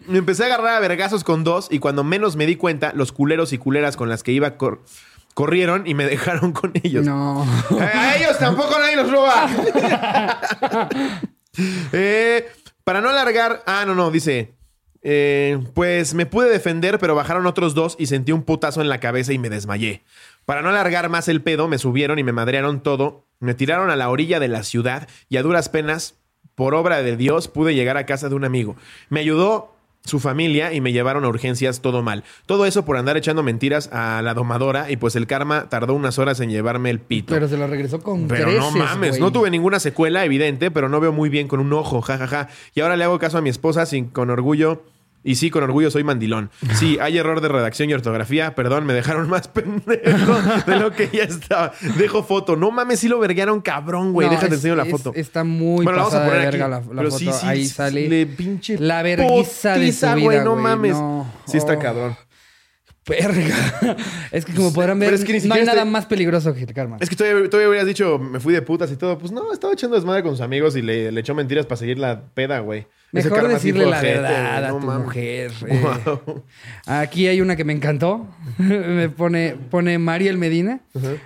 Me empecé a agarrar a vergazos con dos y cuando menos me di cuenta, los culeros y culeras con las que iba cor- corrieron y me dejaron con ellos. No. Eh, A ellos tampoco nadie los roba. Eh, para no alargar. Ah, no, no, dice. eh, pues me pude defender, pero bajaron otros dos y sentí un putazo en la cabeza y me desmayé. Para no alargar más el pedo, me subieron y me madrearon todo. Me tiraron a la orilla de la ciudad y a duras penas, por obra de Dios, pude llegar a casa de un amigo. Me ayudó su familia y me llevaron a urgencias todo mal. Todo eso por andar echando mentiras a la domadora y pues el karma tardó unas horas en llevarme el pito. Pero se lo regresó con Pero no mames, no tuve ninguna secuela evidente, pero no veo muy bien con un ojo, jajaja. Y ahora le hago caso a mi esposa sin con orgullo Y sí, con orgullo soy mandilón. Sí, hay error de redacción y ortografía. Perdón, me dejaron más pendejo de lo que ya estaba. Dejo foto. No mames, sí lo verguearon cabrón, güey. No, Déjate es- enseño la es- foto. Está muy Bueno, la vamos a pasada poner de aquí. la, la Pero foto. sí, sí, Ahí sale le pinche la verguiza de su vida, no güey. mames. No. Sí está Oh. cabrón. Verga. Es que como podrán ver, es que no hay nada estoy- más peligroso que el karma. Es que todavía, todavía hubieras dicho, me fui de putas y todo. Pues no, estaba echando desmadre con sus amigos y le, le echó mentiras para seguir la peda, güey. Mejor decirle la verdad a tu mujer. eh. Wow. Aquí hay una que me encantó. me pone, pone Mariel Medina.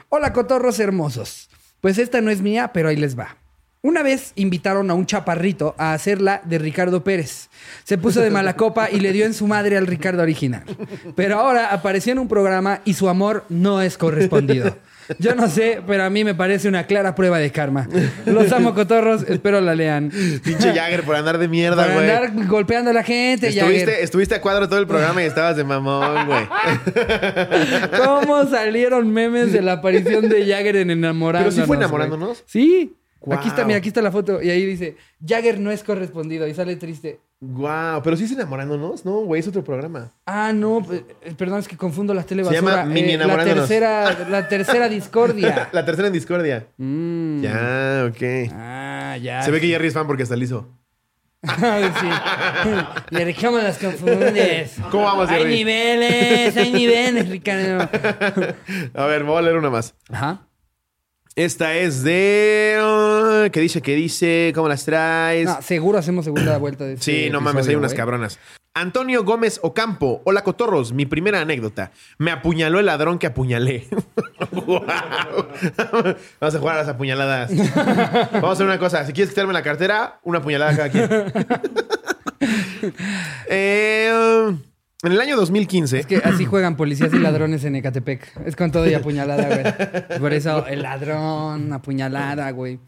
Hola, cotorros hermosos. Pues esta no es mía, pero ahí les va. Una vez invitaron a un chaparrito a hacer la de Ricardo Pérez. Se puso de mala copa y le dio en su madre al Ricardo original. Pero ahora apareció en un programa y su amor no es correspondido. Yo no sé, pero a mí me parece una clara prueba de karma. Los amo, cotorros. Espero la lean. Pinche Jagger por andar de mierda, güey. andar golpeando a la gente, Estuviste, Jagger. estuviste a cuadro todo el programa y estabas de mamón, güey. ¿Cómo salieron memes de la aparición de Jagger en Enamorándonos? Pero sí fue? Enamorándonos. Sí. Aquí está, mira, aquí está la foto. Y ahí dice, Jagger no es correspondido. Y sale triste. Wow, pero sí es enamorándonos, no, güey, es otro programa. Ah, no, eh, eh, perdón, es que confundo las Se telebasuras. llama Mini la Enamorándonos. tercera, la tercera discordia. La tercera en discordia. Mm. Ya, ok. Ah, ya. Se ve que Jerry es fan porque está liso. sí. Y ¿cómo las confundes? ¿Cómo vamos, Hay Jerry? niveles, hay niveles, Ricardo. A ver, me voy a leer una más. Ajá. Esta es de. ah, ¿Qué dice? ¿Qué dice? ¿Cómo las traes? No, seguro hacemos segunda vuelta de este sí, no mames, hay unas güey. cabronas. Antonio Gómez Ocampo. Hola, cotorros. Mi primera anécdota. Me apuñaló el ladrón que apuñalé. Guau. Vamos a jugar a las apuñaladas. Vamos a hacer una cosa. Si quieres quitarme la cartera, una apuñalada cada quien. Eh, en el año 2015. Es que así juegan policías y ladrones en Ecatepec. Es con todo y apuñalada, güey. Por eso el ladrón, apuñalada, güey.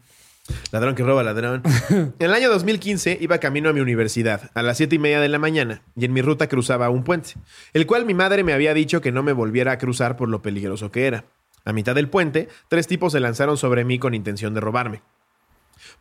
Ladrón que roba ladrón. En el año 2015 iba camino a mi universidad a las siete y media de la mañana y en mi ruta cruzaba un puente, el cual mi madre me había dicho que no me volviera a cruzar por lo peligroso que era. A mitad del puente, tres tipos se lanzaron sobre mí con intención de robarme.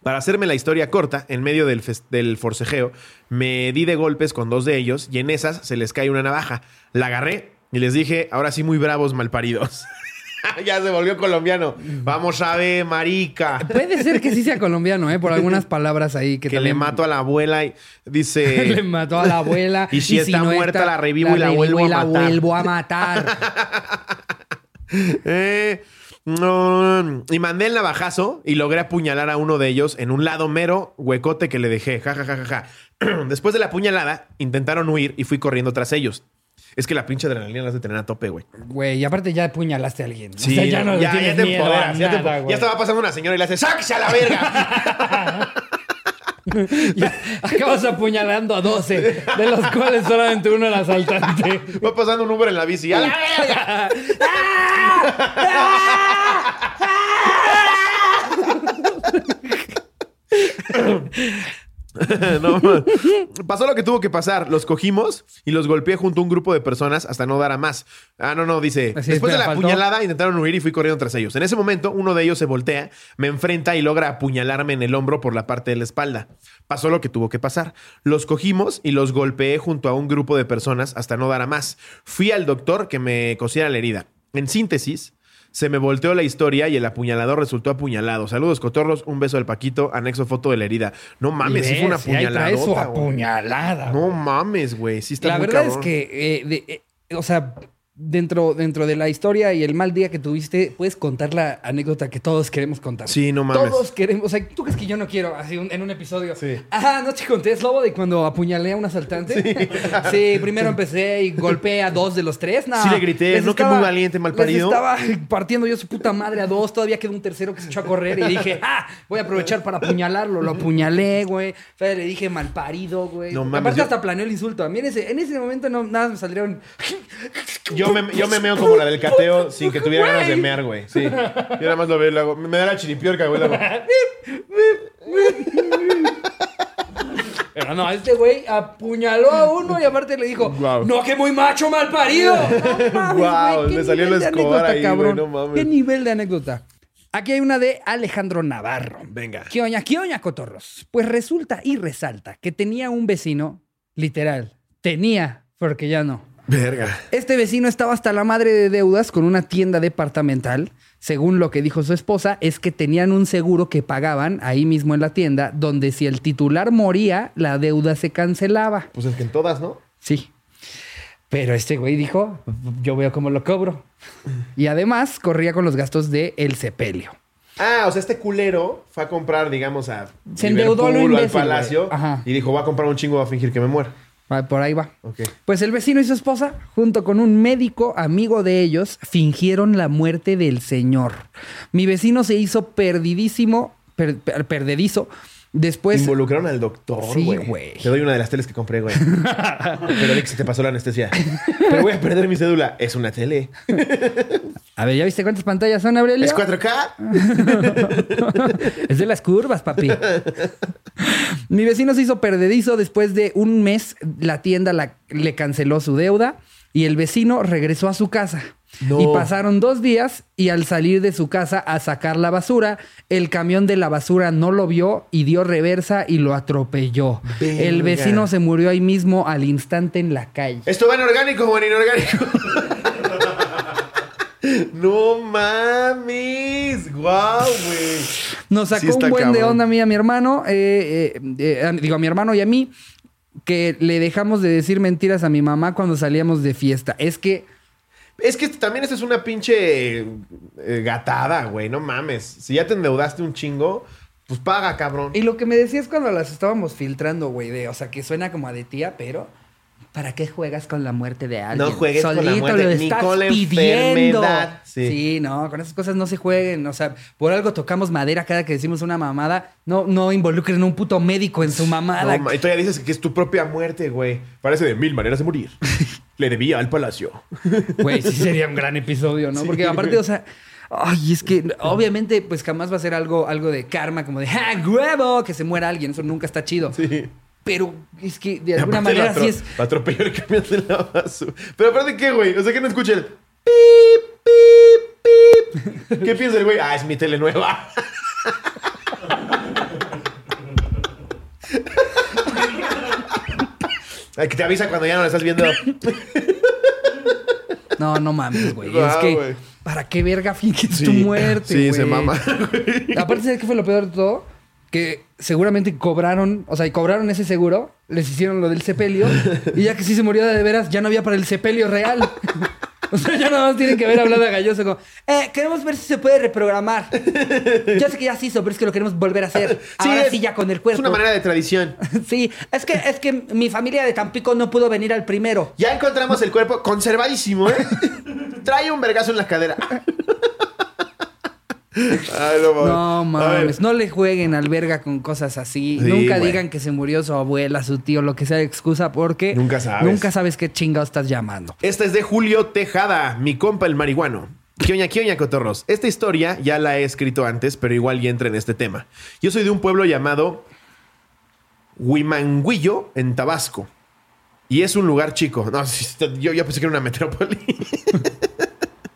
Para hacerme la historia corta, en medio del, del forcejeo, me di de golpes con dos de ellos y en esas se les cae una navaja. La agarré y les dije, ahora sí muy bravos malparidos. ya se volvió colombiano. Vamos a ver, marica. Puede ser que sí sea colombiano, ¿eh? Por algunas palabras ahí que, que le mato a la abuela y dice... le mató a la abuela. Y si está muerta, la revivo y la vuelvo a y la matar. vuelvo a matar. eh, no, y mandé el navajazo y logré apuñalar a uno de ellos en un lado mero huecote que le dejé. Ja, ja, ja, ja, ja. Después de la apuñalada, intentaron huir y fui corriendo tras ellos. Es que la pinche adrenalina la has de tener a tope, güey. Güey, y aparte ya apuñalaste a alguien. Sí, o sea, ya no le tienes te empoderas, ya, te- nada, ya güey. estaba pasando una señora y le hace ¡Sáquese a la verga! Ya acabas apuñalando a 12, de los cuales solamente uno era asaltante. Va pasando un Uber en la bici. ¡A la verga! No. Pasó lo que tuvo que pasar. Los cogimos y los golpeé junto a un grupo de personas hasta no dar a más. Ah, no, no, dice. Así, Después de la faltó. puñalada intentaron huir y fui corriendo tras ellos. En ese momento, uno de ellos se voltea, me enfrenta y logra apuñalarme en el hombro por la parte de la espalda. Pasó lo que tuvo que pasar. Los cogimos y los golpeé junto a un grupo de personas hasta no dar a más. Fui al doctor que me cosiera la herida. En síntesis, se me volteó la historia y el apuñalador resultó apuñalado. Saludos, cotorros. Un beso del Paquito. Anexo foto de la herida. No mames, sí fue una güey. apuñalada. No mames, güey. Sí está La muy verdad cabrón. es que, eh, de- eh, o sea, dentro, dentro de la historia y el mal día que tuviste, puedes contar la anécdota que todos queremos contar. Sí, no mames. Todos queremos, o sea, ¿tú crees que yo no quiero así un- en un episodio? Sí. Ah, no te conté, es lobo de cuando apuñalé a un asaltante. Sí, primero empecé y golpeé a dos de los tres. No, Sí le grité, ¿no? Que muy valiente, malparido. les estaba partiendo yo su puta madre a dos, todavía quedó un tercero que se echó a correr y dije, ah, voy a aprovechar para apuñalarlo. Lo apuñalé, güey. O sea, le dije malparido, güey. No mames, Aparte yo- hasta planeó el insulto. A mí en ese, en ese momento no, nada me saldrían... Yo me, yo me meo como la del cateo sin que tuviera ganas de mear, güey. Sí. Yo nada más lo veo y lo hago. Me da la chiripiorca, güey. lo hago. Pero no, este güey apuñaló a uno y aparte le dijo, Guau. no, que muy macho, mal parido. Guau, le salió nivel el de Escobar anécdota, ahí, güey, cabrón. no mames. Qué nivel de anécdota. Aquí hay una de Alejandro Navarro. Venga. ¿Qué oña, qué oña, cotorros? Pues resulta y resalta que tenía un vecino, literal, Tenía, porque ya no. Verga. Este vecino estaba hasta la madre de deudas con una tienda departamental. Según lo que dijo su esposa, es que tenían un seguro que pagaban ahí mismo en la tienda, donde si el titular moría, la deuda se cancelaba. Pues es que en todas, ¿no? Sí. Pero este güey dijo, yo veo cómo lo cobro. Y además corría con los gastos de el sepelio. Ah, o sea, este culero fue a comprar, digamos, a Se endeudó lo al Palacio güey. Ajá. y dijo, voy a comprar un chingo a fingir que me muero. Ah, Por ahí va. Pues el vecino y su esposa, junto con un médico amigo de ellos, fingieron la muerte del señor. Mi vecino se hizo perdidísimo, per- per- perdedizo. Después, Involucraron al doctor, Sí, güey. güey. Te doy una de las teles que compré, güey. Pero Alex, se te pasó la anestesia. Pero voy a perder mi cédula. Es una tele. a ver, ¿ya viste cuántas pantallas son, Aurelio? ¿Es 4K? Es de las curvas, papi. Mi vecino se hizo perdedizo después de un mes. La tienda la- le canceló su deuda y el vecino regresó a su casa. No. Y pasaron dos días y al salir de su casa a sacar la basura, el camión de la basura no lo vio y dio reversa y lo atropelló. El vecino se murió ahí mismo al instante en la calle. ¿Esto va en orgánico o en inorgánico? no mames. Guau, güey. Nos sacó Sí un buen de onda a mí a mi hermano, eh, eh, eh, digo a mi hermano y a mí, que le dejamos de decir mentiras a mi mamá cuando salíamos de fiesta. Es que Es que también esta es una pinche gatada, güey. No mames. Si ya te endeudaste un chingo, pues paga, cabrón. Y lo que me decías cuando las estábamos filtrando, güey, de, o sea, que suena como a de tía, pero ¿para qué juegas con la muerte de alguien? No juegues con la Solito muerte, lo ni estás con la pidiendo. Sí. Sí. no, con esas cosas no se jueguen. O sea, por algo tocamos madera cada que decimos una mamada. No, no involucren a un puto médico en su mamada. No, y todavía dices que es tu propia muerte, güey. Parece de mil maneras de morir. Le debía al palacio. Güey, sí sería un gran episodio, ¿no? Sí, Porque aparte, güey. o sea, ay, es que obviamente, pues jamás va a ser algo, algo de karma, como de ¡ah, huevo! Que se muera alguien. Eso nunca está chido. Sí. Pero es que de alguna manera sí es. Atropelló el camión de la basura. Pero aparte, ¿qué, güey? O sea, que no escucha el pip, pip, pip. ¿Qué piensa el güey? Ah, es mi tele nueva. Ay, que te avisa cuando ya no la estás viendo. No, no mames, güey. es Guau, que, güey. ¿para qué verga finges Sí, tu muerte? sí, güey? se mama. Aparte, ¿sabes qué fue lo peor de todo? Que seguramente cobraron, o sea, y cobraron ese seguro, les hicieron lo del sepelio, y ya que sí se murió de veras, ya no había para el sepelio real. O sea, ya nada más tienen que haber hablado a Galloso como, eh, queremos ver si se puede reprogramar. Ya sé que ya se hizo, pero es que lo queremos volver a hacer. Ahora es- sí, ya con el cuerpo. Es una manera de tradición. Sí, es que, es que mi familia de Tampico no pudo venir al primero. Ya encontramos el cuerpo conservadísimo, ¿eh? Trae un vergazo en la cadera. Ay, no mames. No mames, le jueguen al verga con cosas así. Sí, nunca güey. digan que se murió su abuela, su tío, lo que sea de excusa, porque Nunca sabes. nunca sabes qué chingado estás llamando. Esta es de Julio Tejada, mi compa el marihuano. Kioña, Kioña, cotorros. Esta historia ya la he escrito antes, pero igual ya entra en este tema. Yo soy de un pueblo llamado Huimanguillo, en Tabasco. Y es un lugar chico. No, yo ya pensé que era una metrópoli.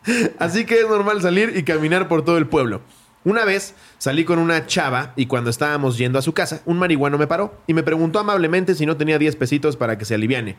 Así que es normal salir y caminar por todo el pueblo. Una vez salí con una chava y cuando estábamos yendo a su casa, un marihuano me paró y me preguntó amablemente si no tenía 10 pesitos para que se aliviane.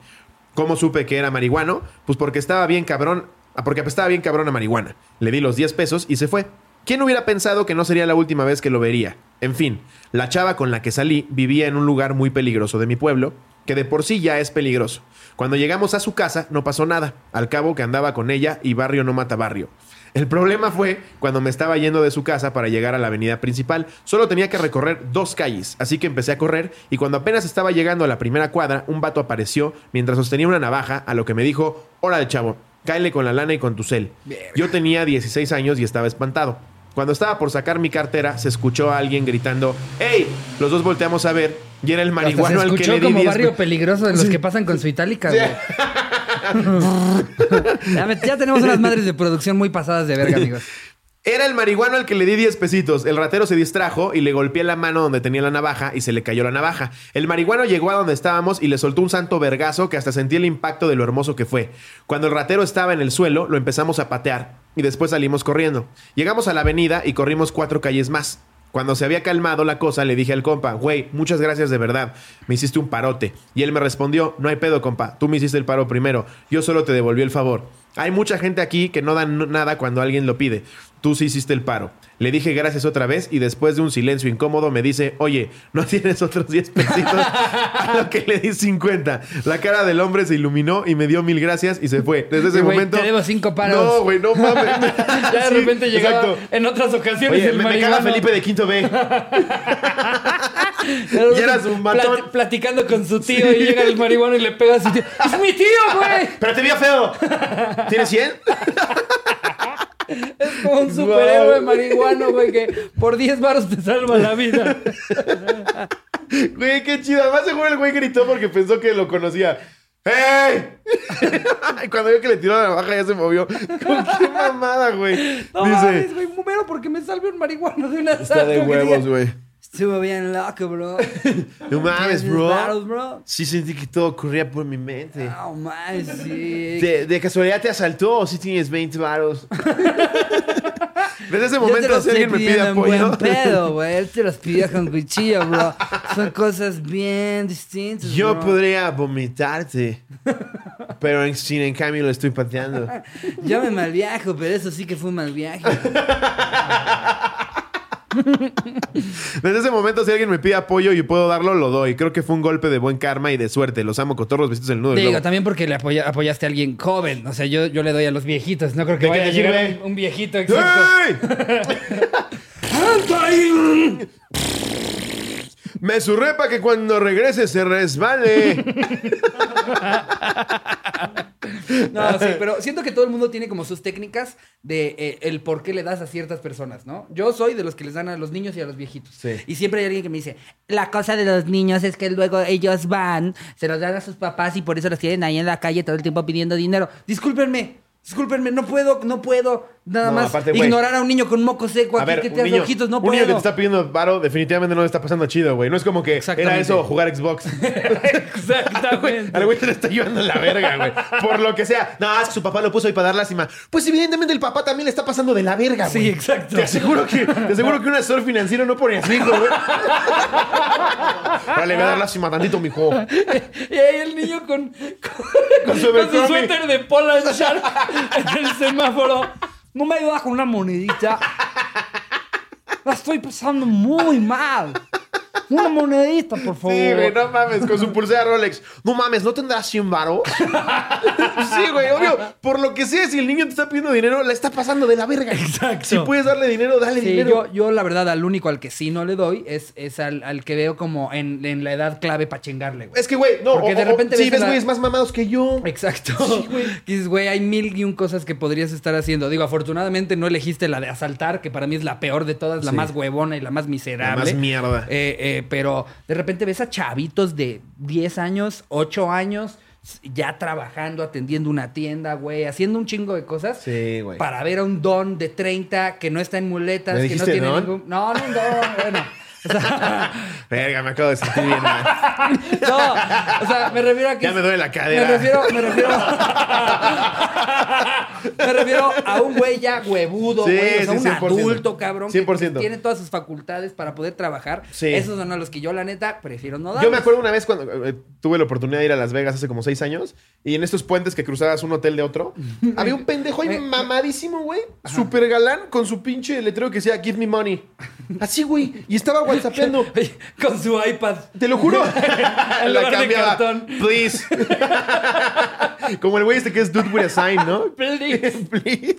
¿Cómo supe que era marihuano? Pues porque estaba bien cabrón, porque estaba bien cabrón a marihuana. Le di los 10 pesos y se fue. ¿Quién hubiera pensado que no sería la última vez que lo vería? En fin, la chava con la que salí vivía en un lugar muy peligroso de mi pueblo, que de por sí ya es peligroso. Cuando llegamos a su casa no pasó nada, al cabo que andaba con ella y barrio no mata barrio. El problema fue cuando me estaba yendo de su casa para llegar a la avenida principal. Solo tenía que recorrer dos calles, así que empecé a correr y cuando apenas estaba llegando a la primera cuadra, un vato apareció mientras sostenía una navaja, a lo que me dijo, órale chavo, cáele con la lana y con tu cel. Yo tenía 16 años y estaba espantado. Cuando estaba por sacar mi cartera, se escuchó a alguien gritando, ¡Ey! Los dos volteamos a ver y era el marihuano al que le di como 10 barrio pe- peligroso de los Sí. que pasan con su itálica, güey. ya tenemos unas madres de producción muy pasadas de verga, amigos. Era el marihuano al que le di 10 pesitos. El ratero se distrajo y le golpeé la mano donde tenía la navaja y se le cayó la navaja. El marihuano llegó a donde estábamos y le soltó un santo vergazo que hasta sentí el impacto de lo hermoso que fue. Cuando el ratero estaba en el suelo, lo empezamos a patear y después salimos corriendo. Llegamos a la avenida y corrimos cuatro calles más. Cuando se había calmado la cosa, le dije al compa, güey, muchas gracias de verdad. Me hiciste un parote. Y él me respondió, no hay pedo, compa. Tú me hiciste el paro primero. Yo solo te devolví el favor. Hay mucha gente aquí que no da nada cuando alguien lo pide. Tú sí hiciste el paro. Le dije gracias otra vez y después de un silencio incómodo me dice, oye, ¿no tienes otros 10 pesitos? A lo que le di 50. La cara del hombre se iluminó y me dio mil gracias y se fue. Desde ese momento... te debo cinco paros. No, güey, no mames. Ya de Sí, repente llegaba exacto. en otras ocasiones Oye, el me, caga Felipe de Quinto B. Era Y eras un matón. plat- platicando con su tío y llega el marihuano y le pega a su tío. ¡Es mi tío, güey! Pero te vio feo. ¿Tienes 100? Es como un superhéroe marihuano, güey, que por 10 baros te salva la vida. Güey, qué chido. Además, seguro el güey gritó porque pensó que lo conocía. ¡Ey! y cuando vio que le tiró la navaja ya se movió. Como, qué mamada, güey. No Dice, mames, güey, mumero porque me salve un marihuano de una está de huevos, güey. Estuvo bien loco, bro. No mames, 10 bro. baros, bro. Sí sentí que todo corría por mi mente. No mames, sí. ¿De, de casualidad te asaltó o si tienes 20 varos? Desde ese momento, si alguien me pide apoyo. buen pedo, güey. Él te los pidió con cuchillo, bro. Son cosas bien distintas, Yo bro. podría vomitarte. Pero en, sin en cambio lo estoy pateando. Yo me malviajo, pero eso sí que fue un mal viaje. Desde ese momento, si alguien me pide apoyo y puedo darlo, lo doy. Creo que fue un golpe de buen karma y de suerte. Los amo, cotorros, vestidos el nudo del Digo, también porque le apoya- apoyaste a alguien joven. O sea, yo, yo le doy a los viejitos. No creo que ¿De qué vaya a te llegar sirve? un, un viejito exacto. ¡Ey! Me surré para que cuando regrese se resbale. No, sí, pero siento que todo el mundo tiene como sus técnicas de eh, el por qué le das a ciertas personas, ¿no? Yo soy de los que les dan a los niños y a los viejitos. Sí. Y siempre hay alguien que me dice, la cosa de los niños es que luego ellos van, se los dan a sus papás y por eso los tienen ahí en la calle todo el tiempo pidiendo dinero. Discúlpenme, discúlpenme, no puedo, no puedo nada No, más aparte, ignorar a un niño con moco seco A aquí ver, que un te hace niño, ojitos, no un niño que te puedo. está pidiendo varo definitivamente no le está pasando chido, güey. No es como que era eso jugar Xbox. Exactamente. Al güey te lo está llevando la verga, güey. Por lo que sea. No, es que su papá lo puso ahí para dar lástima. Pues evidentemente el papá también le está pasando de la verga, güey. Sí, exacto. Te aseguro que, te aseguro que un asesor financiero no pone así, güey. Vale, voy a dar lástima tantito, mijo. Y ahí el niño con, con, Con su con su suéter de Polar Shark en el semáforo. ¿No me ayudas con una monedita? La estoy pasando muy mal. Una monedita, por favor. Sí, güey, no mames, con su pulsera Rolex. No mames, ¿no tendrás 100 varos? sí, güey, obvio. Por lo que sea, si el niño te está pidiendo dinero, la está pasando de la verga. Exacto. Si puedes darle dinero, dale Sí, dinero. yo, yo la verdad al único al que sí no le doy es, es al, al que veo como en, en la edad clave para chingarle, güey. Es que, güey, no. Porque o- de o- repente sí, ves ves la- güeyes más mamados que yo. Exacto. Y dices, güey, hay mil y un cosas que podrías estar haciendo. Digo, afortunadamente no elegiste la de asaltar, que para mí es la peor de todas, la Sí. más huevona y la más miserable. La más mierda. Eh, eh, pero de repente ves a chavitos de 10 años, 8 años, ya trabajando, atendiendo una tienda, güey, haciendo un chingo de cosas. Sí, güey. Para ver a un don de 30 que no está en muletas, ¿Me que no tiene don? ningún. No, no, un don, bueno. O sea, Verga, me acabo de sentir bien mal. no, o sea, me refiero a que. Ya me duele la cadera. Me refiero, me refiero. me refiero a un güey ya huevudo, Sí, güey. O sea, sí, un 100%. adulto, cabrón. que 100%. tiene todas sus facultades para poder trabajar. Sí. Esos son a los que yo, la neta, prefiero no dar. Yo me acuerdo una vez cuando eh, tuve la oportunidad de ir a Las Vegas hace como seis años y en estos puentes que cruzabas un hotel de otro, había un pendejo ahí mamadísimo, güey, súper galán con su pinche letrero que decía Give me money. Así, güey, y estaba whatsappeando. Con su iPad. Te lo juro. En La lugar de cartón. Please. Como el güey este que es Dude with a Sign, ¿no? Please. Please.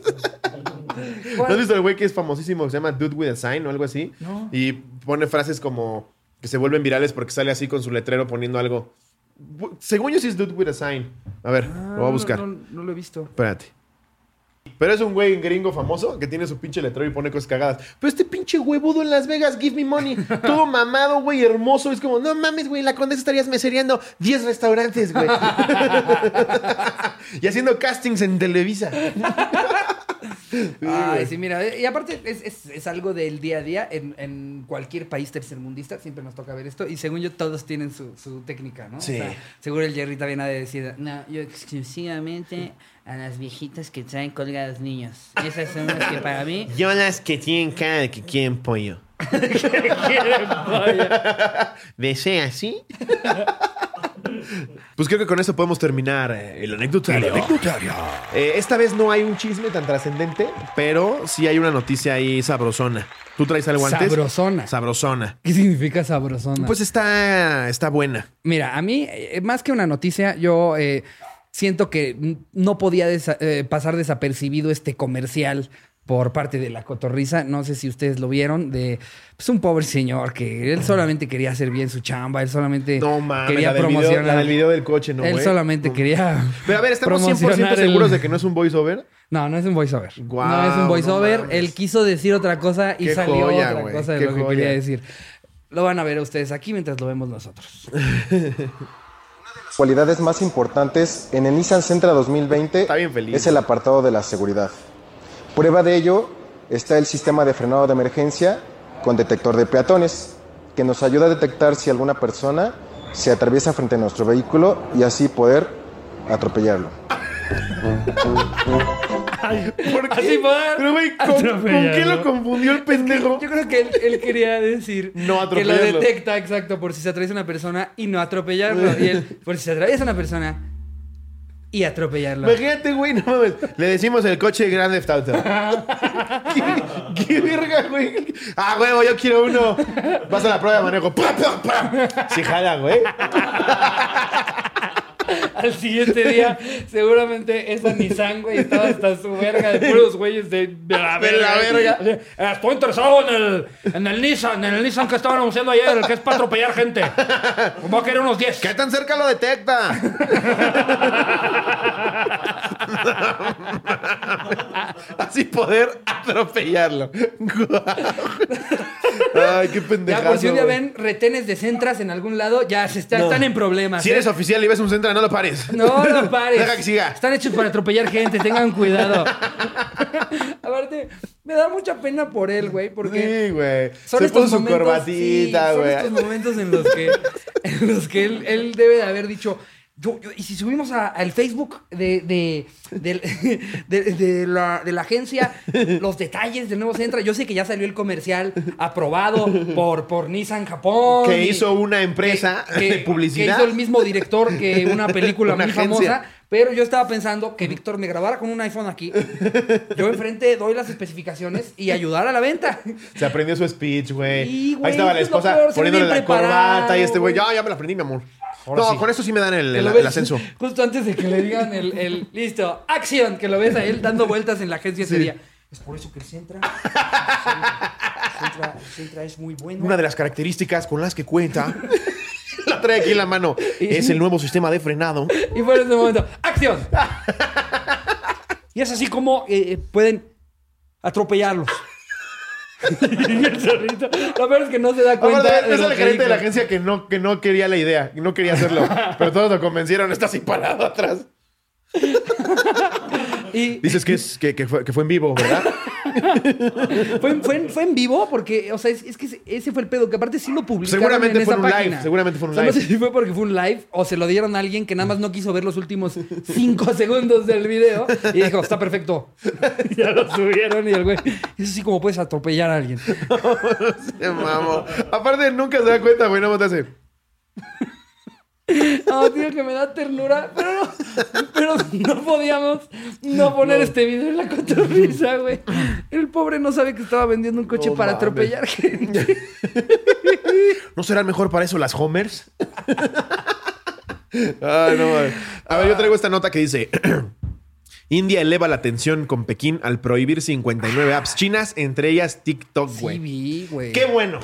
¿No has visto el güey que es famosísimo que se llama Dude with a Sign o algo así? No. Y pone frases como que se vuelven virales porque sale así con su letrero poniendo algo. Según yo sí es Dude with a Sign. A ver, lo voy a buscar. Ah, No, no- no lo he visto. Espérate. Pero es un güey gringo famoso que tiene su pinche letrero y pone cosas cagadas. Pero este pinche huevudo en Las Vegas, give me money. Todo mamado, güey, hermoso. Es como, no mames, güey, la condesa estarías mesereando 10 restaurantes, güey. y haciendo castings en Televisa. Ay, sí, mira, y aparte es, es- es algo del día a día. En, en cualquier país tercermundista siempre nos toca ver esto. Y según yo, todos tienen su, su técnica, ¿no? Sí. seguro el Jerry también ha de decir, No, yo exclusivamente a las viejitas que traen colgados niños. Esas son las que para mí Yo las que tienen cara de que quieren pollo. ¿Desea así? Pues creo que con eso podemos terminar eh, el anecdotario. Eh, esta vez no hay un chisme tan trascendente, pero sí hay una noticia ahí sabrosona. ¿Tú traes algo antes? Sabrosona. Sabrosona. ¿Qué significa sabrosona? Pues está, está buena. Mira, a mí, eh, más que una noticia, yo eh, siento que no podía desa- eh, pasar desapercibido este comercial por parte de la cotorriza. No sé si ustedes lo vieron, de pues, un pobre señor que él solamente quería hacer bien su chamba, él solamente No quería la del, video, promocionar. la del video del coche, ¿no, él güey? solamente No. quería. Pero a ver, ¿estamos 100% promocionar el- seguros de que no es un voiceover? No, no es un voiceover. Guau, no es un no voiceover. mames. él quiso decir otra cosa y Qué salió joya, otra güey, cosa de qué lo que joya. quería decir. Lo van a ver ustedes aquí mientras lo vemos nosotros. cualidades más importantes en el Nissan Sentra 2020 Está bien feliz. es el apartado de la seguridad. Prueba de ello está el sistema de frenado de emergencia con detector de peatones, que nos ayuda a detectar si alguna persona se atraviesa frente a nuestro vehículo y así poder atropellarlo. ¿Por qué? Así poder Pero, güey, ¿con, con qué lo confundió el pendejo? Yo creo que él, él quería decir No que lo detecta, exacto, por si se atraviesa una persona y no atropellarlo. Y él, por si se atraviesa una persona y atropellarlo. Imagínate, güey, no mames. Le decimos el coche Grand Theft Auto. ¿Qué, qué verga, güey? Ah, huevo, yo quiero uno. Vas a la prueba de manejo. ¡Pam, pam, pam! Sí, jala, güey. Al siguiente día, seguramente esa Nissan, güey, estaba hasta su verga de puros güeyes de, de la De verga. la verga. "Eh, Estoy interesado en el, en el Nissan, en el Nissan que estaban anunciando ayer, el que es para atropellar gente. Voy a querer unos 10. ¿Qué tan cerca lo detecta? Así poder atropellarlo. Ay, qué Ya, pendejazo. por si un día ven retenes de centras en algún lado, ya se está- están en problemas. Si ¿eh? eres oficial y ves un centro, no lo pares. No lo pares. Deja que siga. Están hechos para atropellar gente, tengan cuidado. Aparte, me da mucha pena por él, güey, porque Sí, güey. son Se estos puso su corbatita, sí, güey. Son estos momentos en los que, en los que él, él debe de haber dicho. Yo, yo- y si subimos al Facebook de, de, de, la, de la agencia los detalles del nuevo Centra, yo sé que ya salió el comercial aprobado por, por Nissan Japón. Que y- hizo una empresa de publicidad. Que hizo el mismo director que una película Una muy agencia. famosa. Pero yo estaba pensando que Víctor me grabara con un iPhone aquí. Yo enfrente doy las especificaciones y ayudar a la venta. Se aprendió su speech, güey. Ahí estaba la esposa poniéndole la corbata y este güey, ya, ya me la aprendí, mi amor. Ahora no, sí. con eso sí me dan el, ascenso. Justo antes de que le digan el, el listo, acción, que lo ves a él dando vueltas en la agencia ese día. Es por eso que el Centra, Centra, Centra es muy bueno. Una de las características con las que cuenta. la trae aquí en la mano. Es el nuevo sistema de frenado. Y en ese momento, ¡acción! y es así como eh, eh, pueden atropellarlos. Y el zorrito, Lo peor es que no se da cuenta. Aparte, de es el gerente de la agencia que no, que no quería la idea, no quería hacerlo. pero todos lo convencieron, está así parado atrás. Y Dices que, es, que, que fue, que fue en vivo, ¿verdad? fue, fue en- fue en vivo porque, o sea, es, es que ese, fue el pedo, que aparte sí lo publicaron Seguramente en fue esa un live, seguramente fue un O sea, No live. sé si fue porque fue un live o se lo dieron a alguien que nada más no quiso ver los últimos cinco segundos del video y dijo, está perfecto. ya lo subieron y el güey, eso sí como puedes atropellar a alguien. Se mamó. Aparte, nunca se da cuenta, güey, no te hace. No, tío, que me da ternura, pero no, pero no podíamos no poner este video en la cotorriza, güey. El pobre no sabe que estaba vendiendo un coche No para mames. atropellar gente. ¿No serán mejor para eso las Homers? Ay, no mames. A ver, yo traigo esta nota que dice: India eleva la tensión con Pekín al prohibir 59 apps chinas, entre ellas TikTok, Sí, güey. vi, güey. Qué bueno.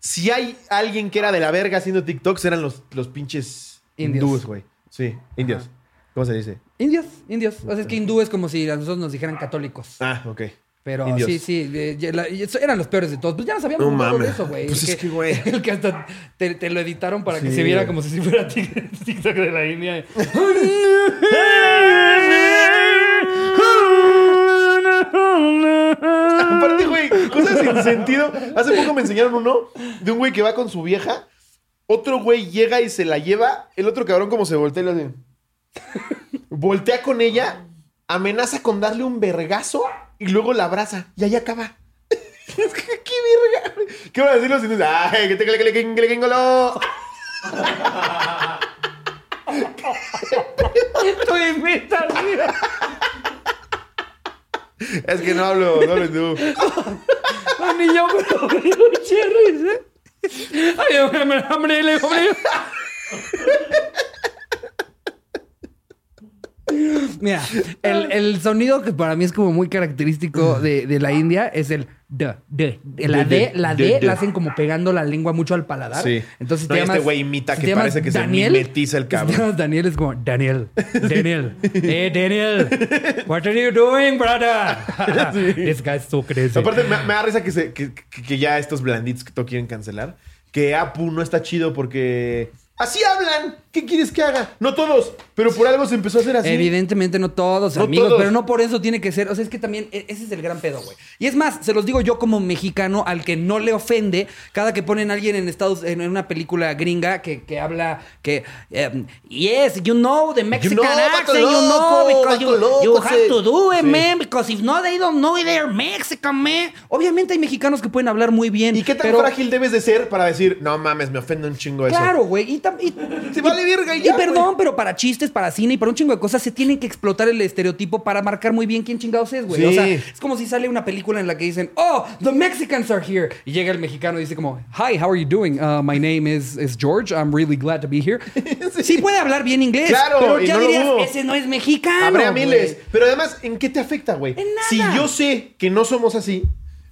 Si hay alguien que era de la verga haciendo TikToks, eran los, los pinches Indios. hindúes, güey. Sí, indios. ¿Cómo se dice? Indios, indios. O sea, es que hindú es como si a nosotros nos dijeran católicos. Ah, ok. Pero Indios. sí, sí, eh, la- eran los peores de todos. Pues ya no sabíamos No de eso, güey. Pues El es que, güey. El que hasta te, te lo editaron para que se viera como si fuera TikTok de la India. sin sentido. Hace poco me enseñaron uno de un güey que va con su vieja. Otro güey llega y se la lleva. El otro cabrón como se voltea y le hace... Voltea con ella, amenaza con darle un vergazo y luego la abraza. Y ahí acaba. ¿Qué verga? ¿Qué van a decir los indios? ¡Ay, que te que le que le! Tú invitas, mira. Es que no hablo, no hablo tú. No, ni yo, pero mucha risa. Ay, hombre, hombre, hombre. Mira, el, el sonido que para mí es como muy característico de, de la India es el d, d. La D, la D, la hacen como pegando la lengua mucho al paladar. Sí. Entonces No, te este güey imita que parece que se mimetiza el cabrón. Daniel es como Daniel, Daniel, hey Daniel, what are you doing, brother? This guy's so crazy. Aparte, me, me da risa que, se- que ya estos blanditos que todo quieren cancelar. Que Apu no está chido porque... Así hablan. ¿Qué quieres que haga? No todos, pero por algo se empezó a hacer así. Evidentemente no todos, No amigos, todos. pero no por eso tiene que ser. O sea, es que también e- ese es el gran pedo, güey. Y es más, se los digo yo como mexicano, al que no le ofende, cada que ponen a alguien en Estados, en una película gringa que, que habla que em, yes, you know the Mexican know, vato accent, you know, because you, loco, you sí. have to do it, Sí. man, because if not, they don't know they're Mexican, man. Obviamente hay mexicanos que pueden hablar muy bien. ¿Y qué tan pero- frágil debes de ser para decir, no mames, me ofende un chingo eso? Claro, güey. Y, y- Se vale verga y ya, perdón, pero para chistes, para cine y para un chingo de cosas se tienen que explotar el estereotipo para marcar muy bien quién chingados es, güey. Sí. O sea, es como si sale una película en la que dicen, oh, the Mexicans are here. Y llega el mexicano y dice como, hi, how are you doing? Uh, my name is, is George. I'm really glad to be here. sí. puede hablar bien inglés. Claro, pero ya no dirías, ese no es mexicano. Habría güey". miles. Pero además, ¿en qué te afecta, güey? En nada. Si yo sé que no somos así.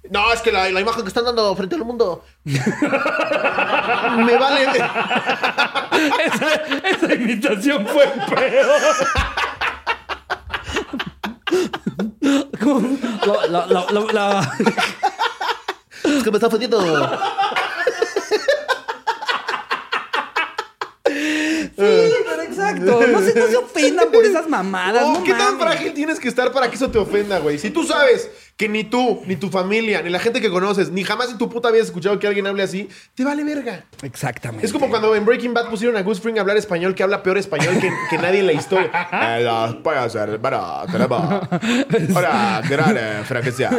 No, es que la, la imagen que están dando frente al mundo. me vale. esa, esa imitación fue peor. Como- la- la- la- la- Es que me está ofendiendo. Sí, pero exacto. No se, no se ofendan por esas mamadas. No, no ¿Qué tan frágil tienes que estar para que eso te ofenda, güey? Si tú sabes que ni tú, ni tu familia, ni la gente que conoces, ni jamás en tu puta habías escuchado que alguien hable así, te vale verga. Exactamente. Es como cuando en Breaking Bad pusieron a Gus Fring a hablar español que habla peor español que, que nadie en la historia. Eh, eh, franquicia.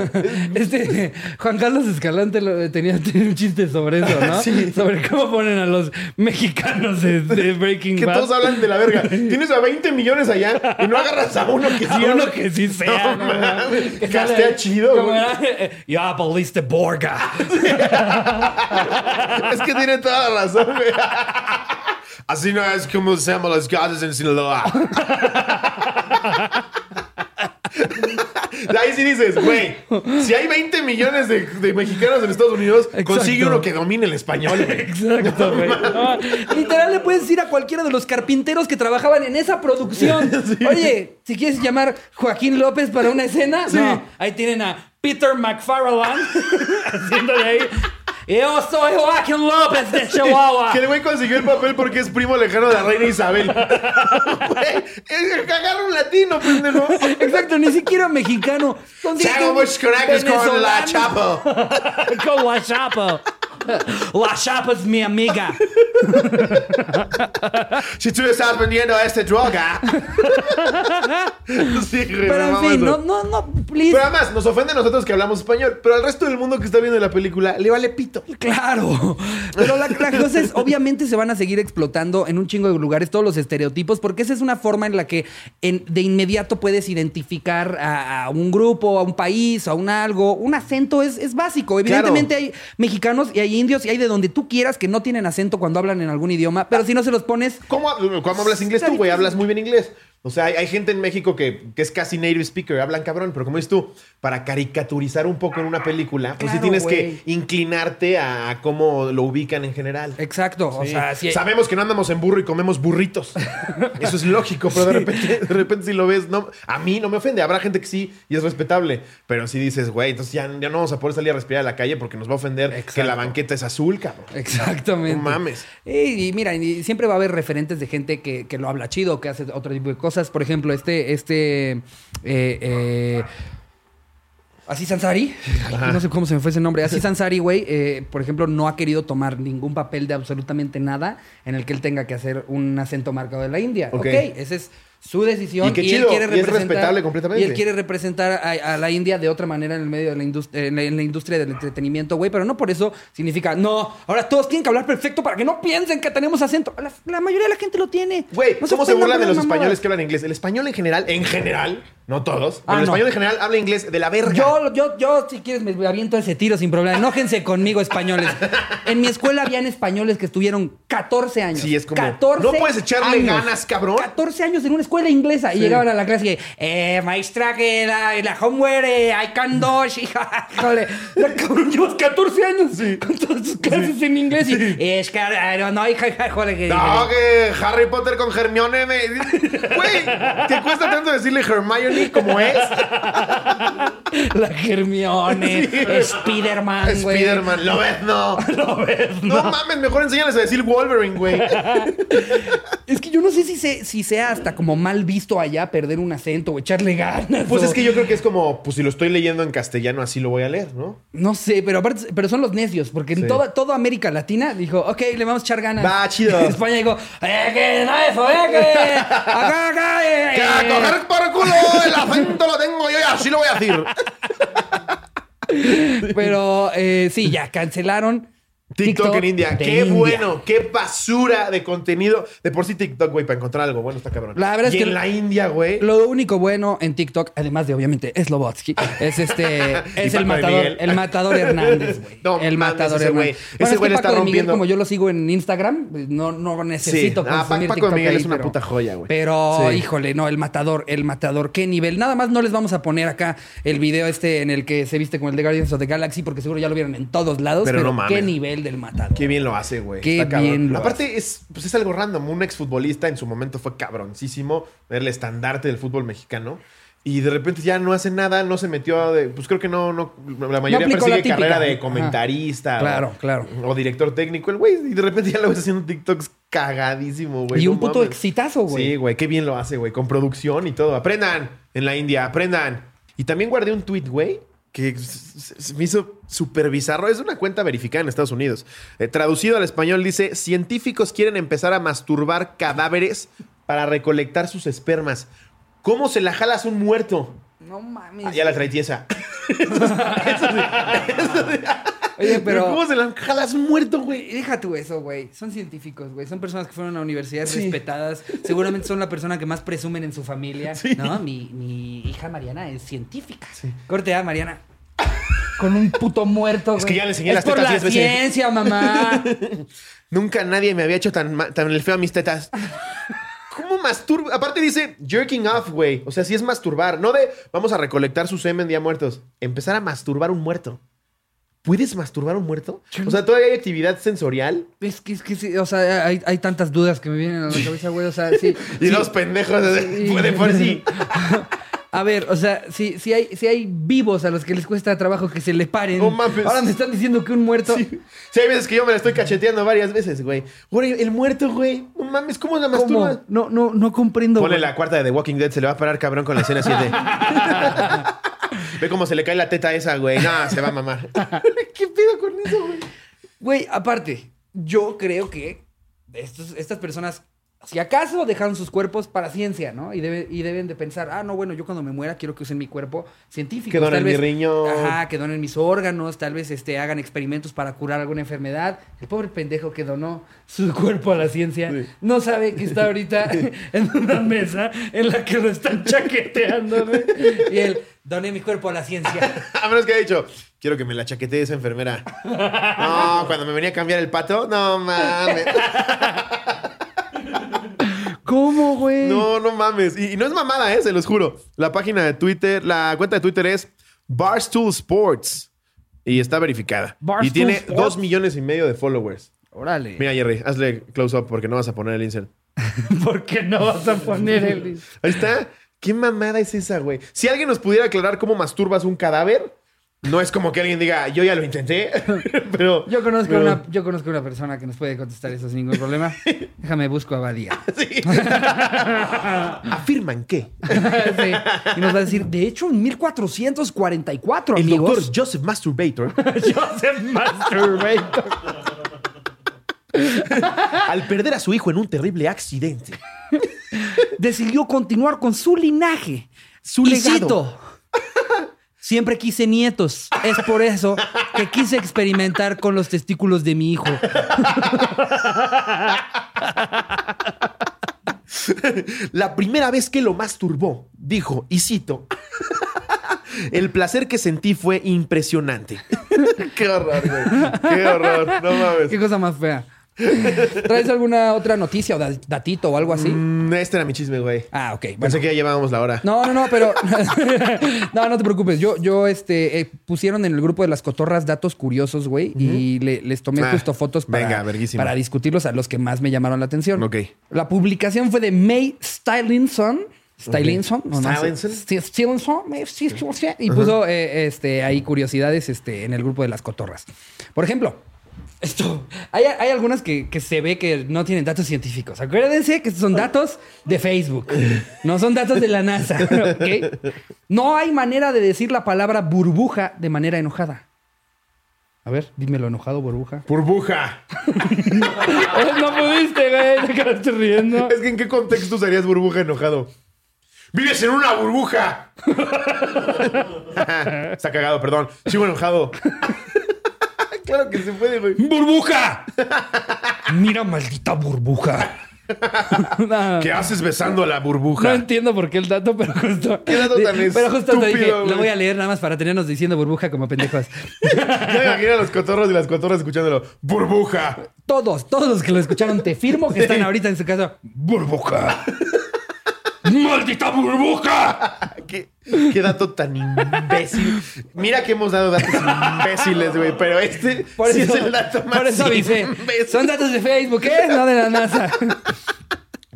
Este, Juan Carlos Escalante lo- tenía, tenía un chiste sobre eso, ¿no? Sobre cómo ponen a los mexicanos de, de Breaking Que Bad. todos hablan de la verga. Tienes a 20 millones allá y no agarras a uno que sí A uno que sí sea. No Que sale- chido, como güey. era, eh, Borga. Es que tiene toda la razón, güey. Así no es como se llaman los gatos en Sinaloa. Ahí sí dices, güey, si hay 20 millones de, de mexicanos en Estados Unidos, consigue Exacto. uno que domine el español, güey. Exacto, güey. No, literal, le puedes decir a cualquiera de los carpinteros que trabajaban en esa producción. Oye, si quieres llamar Joaquín López para una escena, no. Ahí tienen a Peter McFarland haciendo de ahí. Yo soy Joaquín López de Chihuahua. Que el güey consiguió el papel porque es primo lejano de la reina Isabel. Güey, es agarra un latino, pendejo. Exacto, ni siquiera mexicano. Tengo muchos conectos con la. Chapo. Con la chapa. La chapa es mi amiga. Si tú estás vendiendo esta droga. sí, güey, Pero en fin, no, no, no, please. Pero además, nos ofende a nosotros que hablamos español, pero al resto del mundo que está viendo la película le vale pito. Claro, pero la, la cosa es, obviamente se van a seguir explotando en un chingo de lugares todos los estereotipos, porque esa es una forma en la que en- de inmediato puedes identificar a, a un grupo, a un país, a un algo. Un acento es, es básico. Evidentemente hay mexicanos y hay indios y hay de donde tú quieras que no tienen acento cuando hablan en algún idioma, pero si no se los pones... ¿Cómo, cómo hablas inglés tú, güey? Hablas muy bien inglés. O sea, hay, hay gente en México que, que es casi native speaker, hablan cabrón, pero como dices tú, para caricaturizar un poco en una película, pues sí tienes que inclinarte a, a cómo lo ubican en general. Exacto, o Sí. sea, si... Sabemos que no andamos en burro y comemos burritos. Eso es lógico, pero de repente, de repente si lo ves, no, a mí no me ofende. Habrá gente que sí y es respetable. Pero si dices, güey, entonces ya, ya no vamos a poder salir a respirar a la calle porque nos va a ofender que la banqueta es azul, cabrón. Exactamente. No mames. Y, y mira, y siempre va a haber referentes de gente que, que lo habla chido, que hace otro tipo de cosas. Por ejemplo, este, este, eh, eh, Aziz Ansari, ay, no sé cómo se me fue ese nombre. Aziz Ansari, güey, eh, por ejemplo, no ha querido tomar ningún papel de absolutamente nada en el que él tenga que hacer un acento marcado de la India. Ok. Ok, esa es su decisión. Y qué él chido, quiere y es representar. respetable completamente. Y él quiere representar a, a la India de otra manera en el medio de la industria, en la, en la industria del entretenimiento, güey. Pero no por eso significa, no, ahora todos tienen que hablar perfecto para que no piensen que tenemos acento. La, la mayoría de la gente lo tiene. Güey, No ¿cómo se burlan por de los mamadas. españoles que hablan inglés? El español en general, en general, no todos, pero Ah, el no. español en general habla inglés de la verga. Yo, yo, yo, si quieres, me aviento ese tiro sin problema. Enójense conmigo, españoles. En mi escuela habían españoles que estuvieron 14 años. Sí, es como, 14 no puedes echarle años. ganas, cabrón. 14 años en una escuela inglesa. Y llegaban a la clase y, eh, maestra, que la, la homework, eh, I can do, hija. Híjole, llevas 14 años con todas tus clases en inglés. Y, es que, eh, no, hija, joder, que... No, que Harry Potter con Hermione me... Güey, ¿te cuesta tanto decirle Hermione como es? La Hermione, Spider-Man, güey. Spider-Man, lo ves, no. no. mames, mejor enséñales a decir Wolverine, güey. Es que yo no sé si, se, si sea hasta como mal visto allá perder un acento o echarle ganas. Pues o- es que yo creo que es como, pues si lo estoy leyendo en castellano, así lo voy a leer, ¿no? No sé, pero aparte, pero son los necios, porque Sí. en toda, toda América Latina dijo, ok, le vamos a echar ganas. Va, chido. España dijo, eh, que no eso, eh, que acá, acá, eh, Que a eh". coger por culo el acento lo tengo yo y así lo voy a decir. Pero eh, sí, ya cancelaron. TikTok, en India. Qué India. bueno, qué basura de contenido. De por sí TikTok, güey, para encontrar algo bueno está cabrón. La verdad es y que- en la India, güey. Lo único bueno en TikTok, además de obviamente Slobotsky, es este, es el matador, el matador Hernández, güey. No el mames, matador ese güey. Hernández. Ese Bueno, es güey que está Paco de Miguel, rompiendo. como yo lo sigo en Instagram, no, no necesito Sí. Ah, consumir Paco de Miguel ahí, es una pero- puta joya, güey. Pero, Sí. híjole, no, el matador, el matador, qué nivel. Nada más no les vamos a poner acá el video este en el que se viste con el de Guardians of the Galaxy, porque seguro ya lo vieron en todos lados. Pero Pero, no mames. qué nivel del matador. Qué bien lo hace, güey. Qué Está bien lo Aparte, es, pues es algo random. Un exfutbolista en su momento fue cabroncísimo. Era el estandarte del fútbol mexicano. Y de repente ya no hace nada, no se metió de. Pues creo que no, no. La mayoría la persigue típica. carrera de Ajá. comentarista. Claro, o, claro. O director técnico. El güey, y de repente ya lo ves haciendo TikToks cagadísimo, güey. y no un puto mames. exitazo, güey. Sí, güey, qué bien lo hace, güey. Con producción y todo. Aprendan en la India, aprendan. Y también guardé un tweet, güey, que s- s- me hizo súper bizarro. Es una cuenta verificada en Estados Unidos. Eh, traducido al español dice, científicos quieren empezar a masturbar cadáveres para recolectar sus espermas. ¿Cómo se la jalas un muerto? No mames. Ah, ya la traí tiesa. Oye, Pero. ¿cómo se la jalas muerto, güey? Deja tú eso, güey. Son científicos, güey. Son personas que fueron a universidades Sí. respetadas. Seguramente son la persona que más presumen en su familia. Sí. No, mi, mi hija Mariana es científica. Corte A, Mariana. Con un puto muerto, Es que ya le enseñé Es las por tetas la diez veces. ciencia, mamá. Nunca nadie me había hecho tan, tan el feo a mis tetas. ¿Cómo masturba? Aparte dice jerking off, güey. O sea, sí es masturbar. No de vamos a recolectar su semen día muertos. Empezar a masturbar un muerto. ¿Puedes masturbar un muerto? O sea, todavía hay actividad sensorial. es que, es que sí, o sea, hay, hay tantas dudas que me vienen a la cabeza, güey. O sea, sí. Y sí. los pendejos de, Sí. de por sí. A ver, o sea, si, si, hay, si hay vivos a los que les cuesta trabajo que se le paren. No mames. Ahora me están diciendo que un muerto. Sí. Sí, hay veces que yo me la estoy cacheteando varias veces, güey. Güey, el muerto, güey. No mames, ¿cómo la ¿Cómo? masturbas? No, no, no comprendo. Ponle güey. la cuarta de The Walking Dead, se le va a parar cabrón con la escena 7. Ve cómo se le cae la teta a esa, güey. No, se va a mamar. ¿Qué pedo con eso, güey? Güey, aparte, yo creo que estos- estas personas, si acaso dejaron sus cuerpos para ciencia, ¿no? Y, debe- y deben de pensar, ah, no, bueno, yo cuando me muera quiero que usen mi cuerpo científico. Que donen mi riñón. Ajá, que donen mis órganos, tal vez este, hagan experimentos para curar alguna enfermedad. El pobre pendejo que donó su cuerpo a la ciencia Sí. no sabe que está ahorita en una mesa en la que lo están chaqueteando, güey. Y él, doné mi cuerpo a la ciencia. A menos que haya dicho, quiero que me la chaquetee esa enfermera. No, cuando me venía a cambiar el pato, no mames. ¿Cómo, güey? No, no mames. Y, y no es mamada, ¿eh? Se los juro. La página de Twitter, la cuenta de Twitter es Barstool Sports. Y está verificada. y Barstool tiene Sports. dos millones y medio de followers. Órale. Mira, Jerry, hazle close up porque no vas a poner el insert. ¿Por qué no vas a poner el... Ahí está. ¿Qué mamada es esa, güey? Si alguien nos pudiera aclarar cómo masturbas un cadáver, No es como que alguien diga, yo ya lo intenté, pero... Yo conozco, pero- una, yo conozco una persona que nos puede contestar eso sin ningún problema. Déjame busco a Badía. Sí. Afirman que Sí. Y nos va a decir, de hecho, en 1444, el amigos. doctor Joseph Masturbator, Joseph Masturbator. al perder a su hijo en un terrible accidente, decidió continuar con su linaje. Su legado. cito, Siempre quise nietos. Es por eso que quise experimentar con los testículos de mi hijo. la primera vez que lo masturbó, dijo, y cito, el placer que sentí fue impresionante. Qué horror, güey. Qué horror. No mames. Qué cosa más fea. ¿Traes alguna otra noticia o da- datito o algo así? Mm, este era mi chisme, güey. Ah, ok. Bueno. Pensé que ya llevábamos la hora. No, no, no, pero. no, no te preocupes. Yo, yo, este, eh, pusieron en el grupo de las cotorras datos curiosos, güey, y le- les tomé Ah, justo fotos para, venga, verguísima. para discutirlos a los que más me llamaron la atención. Ok. La publicación fue de May Stylinson. Stylinson, no, no Stylinson, y puso eh, este, ahí curiosidades este, en el grupo de las cotorras. Por ejemplo, esto, hay, hay algunas que, que se ve que no tienen datos científicos. Acuérdense que son datos de Facebook, no son datos de la NASA. No hay manera de decir la palabra burbuja de manera enojada. A ver, dímelo enojado, burbuja. Burbuja. no pudiste, güey, te quedaste riendo. Es que en qué contexto usarías burbuja enojado. ¡Vives en una burbuja! Está cagado, perdón. Sigo enojado. Claro que se puede, güey. ¡Burbuja! Mira, maldita burbuja. No, ¿Qué haces besando a la burbuja? no entiendo por qué el dato, pero justo. ¿Qué dato tan Pero justo te dije, estúpido, lo voy a leer nada más para tenernos diciendo burbuja como pendejos. Ya me imagino a los cotorros y las cotorras escuchándolo. ¡Burbuja! Todos, todos los que lo escucharon, te firmo que están ahorita en su casa. ¡Burbuja! ¡Maldita burbuja! ¿Qué, qué dato tan imbécil. Mira que hemos dado datos imbéciles, güey. Pero este Por sí eso, es el dato más por eso avisé. imbécil. Son datos de Facebook, ¿eh? No de la NASA.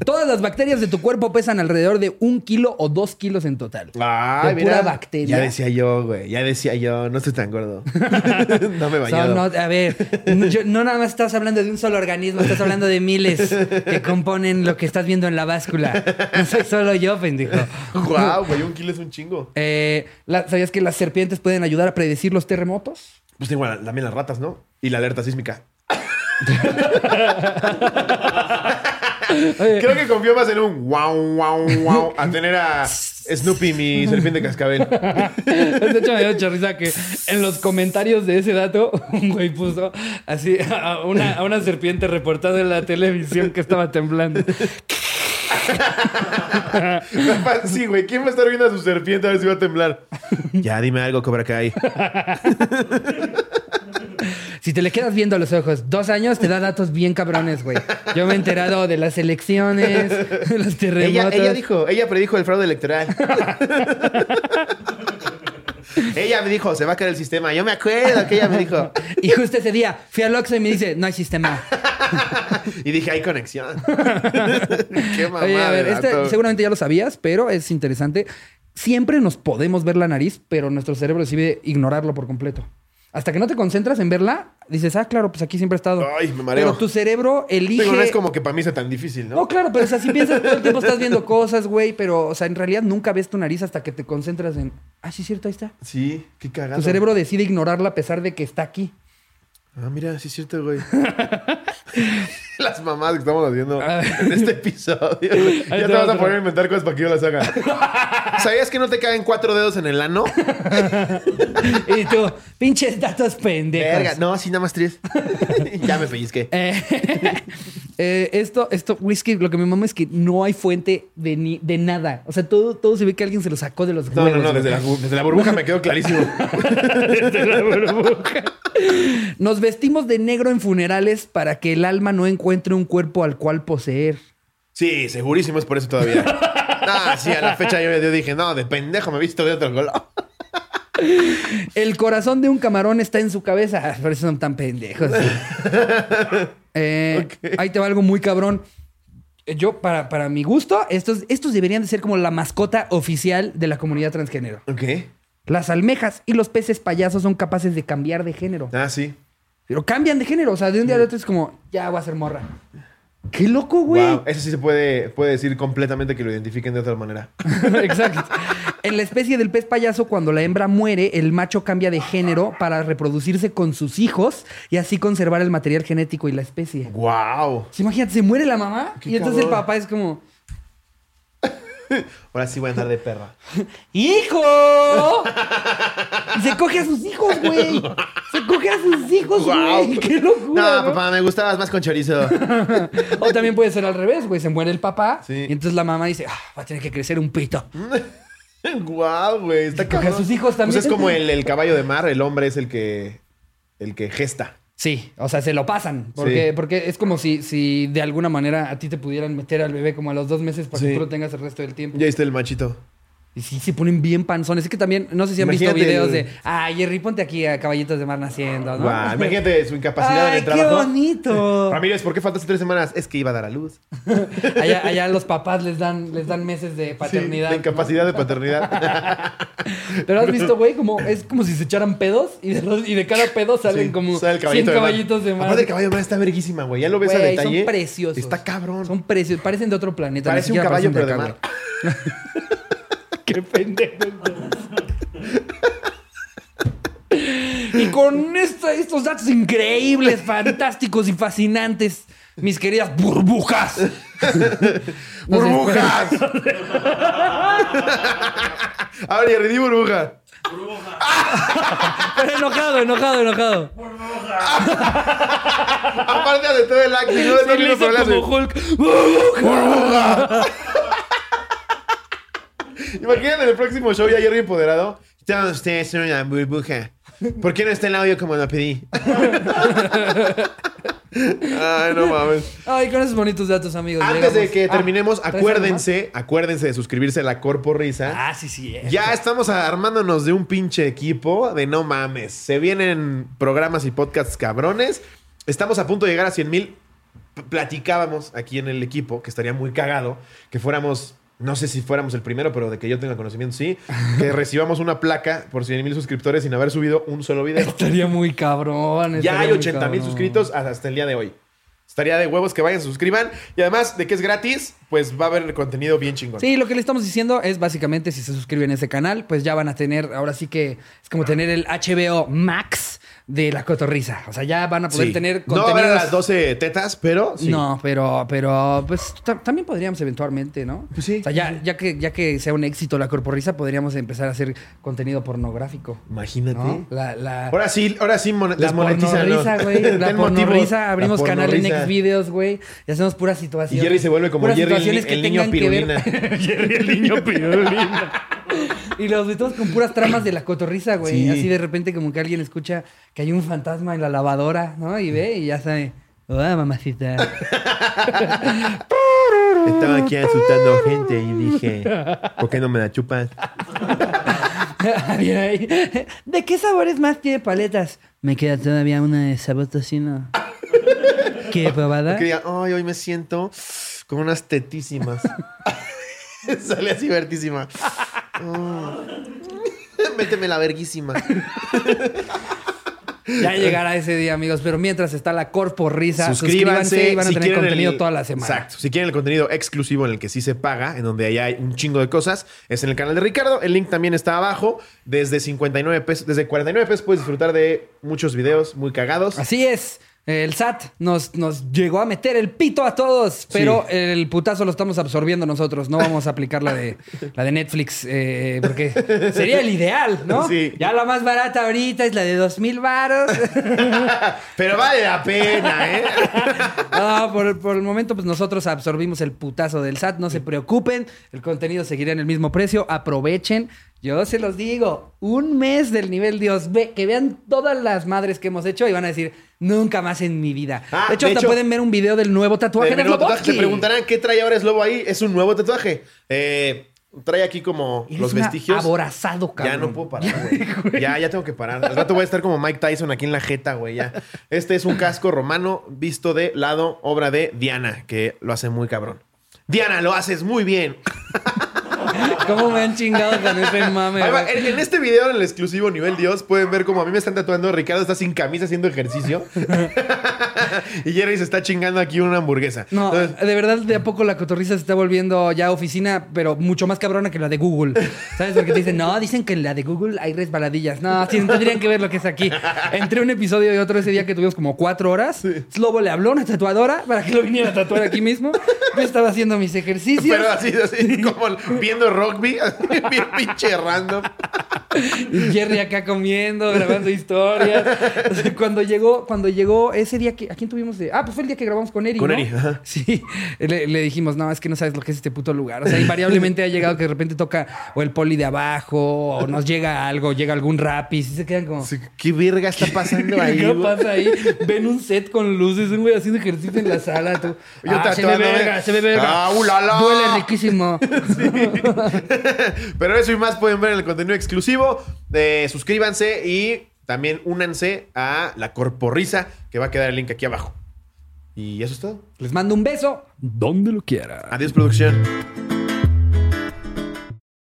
Todas las bacterias de tu cuerpo pesan alrededor de un kilo o dos kilos en total. Ay, de mira. pura bacteria. Ya decía yo, güey. Ya decía yo. No estoy tan gordo. no me bañado. no, a ver, yo- no nada más estás hablando de un solo organismo, estás hablando de miles que componen lo que estás viendo en la báscula. No soy solo yo, pendejo. Guau, güey. Un kilo es un chingo. Eh, la- ¿Sabías que las serpientes pueden ayudar a predecir los terremotos? Pues tengo la- también las ratas, ¿no? Y la alerta sísmica. Creo que confío más en un wow, wow, wow a tener a Snoopy, mi serpiente cascabel. De hecho, me dio mucha risa que en los comentarios de ese dato, un güey puso así a una, a una serpiente reportada en la televisión que estaba temblando. Sí, güey. ¿Quién va a estar viendo a su serpiente a ver si va a temblar? Ya, dime algo, Cobra Kai. Si te le quedas viendo a los ojos dos años, te da datos bien cabrones, güey. Yo me he enterado de las elecciones, de los Ella, terremotos. ella dijo, ella predijo el fraude electoral. ella me dijo, se va a caer el sistema. Yo me acuerdo que ella me dijo. Y justo ese día fui al Oxxo y me dice, no hay sistema. Y dije, hay conexión. Qué mamada. Oye, a ver, este seguramente ya lo sabías, pero es interesante. Siempre nos podemos ver la nariz, pero nuestro cerebro decide ignorarlo por completo. Hasta que no te concentras en verla, dices, ah, claro, pues aquí siempre ha estado. Ay, me mareo. Pero tu cerebro elige... Digo, no es como que para mí sea tan difícil, ¿no? No, claro, pero o sea, si piensas todo el tiempo estás viendo cosas, güey, pero, o sea, en realidad nunca ves tu nariz hasta que te concentras en, ah, sí, cierto, ahí está. Sí, qué cagado. Tu cerebro decide ignorarla a pesar de que está aquí. Ah, mira, sí es cierto, güey. Las mamadas que estamos haciendo A ver. en este episodio. Ahí Ya te vas va a poner a inventar cosas para que yo las haga. ¿Sabías que no te caen cuatro dedos en el ano? Y tú, pinches datos pendejos. Verga, no, sí, nada más tres. ya me pellizqué. Eh, eh, esto, esto, whisky, lo que me mama es que no hay fuente de, ni, de nada. O sea, todo, todo se ve que alguien se lo sacó de los No, huevos. no, no, desde la, desde la burbuja me quedó clarísimo. Nos vestimos de negro en funerales para que el alma no encuentre un cuerpo al cual poseer. Sí, segurísimo es por eso todavía. Ah, sí, a la fecha yo, yo dije, no, de pendejo me he visto de otro color. El corazón de un camarón está en su cabeza. Ah, Por eso son tan pendejos. Eh, Ahí te va algo muy cabrón. Yo, para, para mi gusto, estos, estos deberían de ser como la mascota oficial de la comunidad transgénero. Ok. Las almejas y los peces payasos son capaces de cambiar de género. Ah, sí. Pero cambian de género. O sea, de un día al otro es como, ya voy a ser morra. ¡Qué loco, güey! Wow. Eso sí se puede, puede decir completamente que lo identifiquen de otra manera. Exacto. En la especie del pez payaso, cuando la hembra muere, el macho cambia de género para reproducirse con sus hijos y así conservar el material genético y la especie. ¡Wow! Sí, Imagínate, se muere la mamá y entonces el papá es como, Ahora sí voy a andar de perra. ¡Hijo! Se coge a sus hijos, güey. Se coge a sus hijos, güey. ¡Qué locura! No, ¿no? papá, me gustabas más con chorizo. O también puede ser al revés, güey. Se muere el papá Sí. y entonces la mamá dice, ah, va a tener que crecer un pito. ¡Guau, güey! Está coge a sus hijos también. Pues es como el, el caballo de mar, el hombre es el que, el que gesta. Sí, o sea, se lo pasan. Porque, Sí. porque es como si, si de alguna manera a ti te pudieran meter al bebé como a los dos meses para Sí. que tú lo tengas el resto del tiempo. Ya viste el machito. Y sí, se ponen bien panzones. Es que también, no sé si han visto videos de, ah, Jerry, ponte aquí a caballitos de mar naciendo, ¿no? Guau, imagínate su incapacidad en ¡Ay, qué trabajo. bonito! Ramírez, ¿por qué faltaste tres semanas? Es que iba a dar a luz. allá, allá los papás les dan, les dan meses de paternidad. Sí, de ¿no? incapacidad de paternidad. Pero has visto, güey, como es como si se echaran pedos y de, los- y de cada pedo salen Sí, como sale el 100 caballito de mar. caballitos de mar. Aparte, el caballo de mar está verguísima, güey. Ya lo ves a Güey, detalle. Son preciosos. Está cabrón. Son preciosos. Parecen de otro planeta. Parece un caballo, pero de mar. Qué pendejo. y con esta- estos datos increíbles, fantásticos y fascinantes, mis queridas burbujas. ¡Burbujas! A ver, Jerry, di burbuja. Pero enojado, enojado, enojado. Aparte de todo el acting, no de burbuja. Imagínate en el próximo show ya Jerry empoderado. Todos ustedes son una burbuja. ¿Por qué no está el audio como lo pedí? Ay, no mames. Ay, con esos bonitos datos, amigos. Antes llegamos- de que Ah, terminemos, ¿traes algo acuérdense, acuérdense de suscribirse a la Corpo Risa. Ah, sí, sí. eh. Ya estamos armándonos de un pinche equipo de no mames. Se vienen programas y podcasts cabrones. Estamos a punto de llegar a 100 mil. Platicábamos aquí en el equipo que estaría muy cagado que fuéramos, no sé si fuéramos el primero, pero de que yo tenga conocimiento, sí, que recibamos una placa por 100 mil suscriptores sin haber subido un solo video. Estaría muy cabrón. Ya hay muy 80 mil suscritos hasta el día de hoy. Estaría de huevos que vayan, se suscriban. Y además de que es gratis, pues va a haber contenido bien chingón. Sí, lo que le estamos diciendo es básicamente si se suscriben a ese canal, pues ya van a tener, ahora sí que es como tener el HBO Max de la cotorriza. O sea, ya van a poder Sí. tener No contenidos. las 12 tetas, pero sí. No, pero, pero, pues ta- también podríamos eventualmente, ¿no? Pues sí, O sea, ya, ya, que, ya que sea un éxito la corporrisa, podríamos empezar a hacer contenido pornográfico. Imagínate. ¿no? La, la, Ahora sí, ahora sí mon- la desmonetizan. pornorrisa, güey. La pornorisa. Abrimos canal en. Next Videos, güey. Y hacemos puras Y situaciones. Jerry se vuelve como puras Jerry el, situaciones que el niño tengan que ver- pirulina. Jerry el niño pirulina. Y los metemos con puras tramas de la cotorriza, güey. Sí. Así de repente como que alguien escucha que hay un fantasma en la lavadora, ¿no? Y ve y ya sabe. Hola, mamacita. Estaba aquí asustando gente y dije, ¿por qué no me la chupas? ¿De qué sabores más tiene paletas? Me queda todavía una de sabor tocino. ¿Qué probada? Que diga, ay, hoy me siento con unas tetísimas. Sale así vertísima. Mm. Méteme la verguísima. Ya llegará ese día, amigos. Pero mientras está la corpo risa, Suscríbanse. suscríbanse y van a si tener contenido el- toda la semana. Exacto. Si quieren el contenido exclusivo en el que sí se paga, en donde ahí hay un chingo de cosas, es en el canal de Ricardo. El link también está abajo. Desde 59 pesos, desde 49 pesos puedes disfrutar de muchos videos muy cagados. Así es. El SAT nos, nos llegó a meter el pito a todos, pero el putazo lo estamos absorbiendo nosotros. No vamos a aplicar la de, la de Netflix, eh, porque sería el ideal, ¿no? Sí. Ya la más barata ahorita es la de dos mil varos. Pero vale la pena, ¿eh? No, por, por el momento, pues nosotros absorbimos el putazo del SAT. No se preocupen, el contenido seguirá en el mismo precio. Aprovechen. Yo se los digo, un mes del nivel Dios. Ve, que vean todas las madres que hemos hecho y van a decir, nunca más en mi vida. Ah, de hecho, de hasta hecho- pueden ver un video del nuevo tatuaje de. Slobodsky. Se preguntarán qué trae ahora Slobo ahí. Es un nuevo tatuaje. Eh, trae aquí como Eres los vestigios. aborazado, cabrón. Ya no puedo parar, güey. ya, ya tengo que parar. Al rato voy a estar como Mike Tyson aquí en la jeta, güey. Ya. Este es un casco romano visto de lado, obra de Diana, que lo hace muy cabrón. Diana, lo haces muy bien. ¿Cómo me han chingado con ese mame? En, en este video, en el exclusivo nivel Dios, pueden ver como a mí me están tatuando. Ricardo está sin camisa haciendo ejercicio. y Jerry se está chingando aquí una hamburguesa. No, Entonces, de verdad, de a poco la cotorriza se está volviendo ya oficina, pero mucho más cabrona que la de Google. ¿Sabes? Porque te dicen, no, dicen que en la de Google hay resbaladillas. No, sí, tendrían que ver lo que es aquí. Entre un episodio y otro, ese día que tuvimos como cuatro horas, Slobo le habló a una tatuadora para que lo viniera a tatuar aquí mismo. Yo estaba haciendo mis ejercicios. pero así, así, como viendo rugby, bien pinche random. Y Jerry acá comiendo, grabando historias. O sea, Cuando llegó, cuando llegó ese día que. ¿A quién tuvimos de.? Ah, pues fue el día que grabamos con Eri. Con ¿no? Eri, ajá. Sí. Le, le dijimos, no, es que no sabes lo que es este puto lugar. O sea, invariablemente ha llegado que de repente toca o el poli de abajo, o nos llega algo, llega algún rap y se quedan como. Sí, ¿Qué verga está pasando ahí? ¿Qué pasa ahí? Ven un set con luces, un güey haciendo ejercicio en la sala. Tú. Yo ah, se ve verga, se ve verga. Ah, ulala. Duele riquísimo. Pero eso y más pueden ver en el contenido exclusivo. Eh, suscríbanse y también únanse a la Corporrisa, que va a quedar el link aquí abajo. Y eso es todo. Les mando un beso donde lo quiera. Adiós, producción.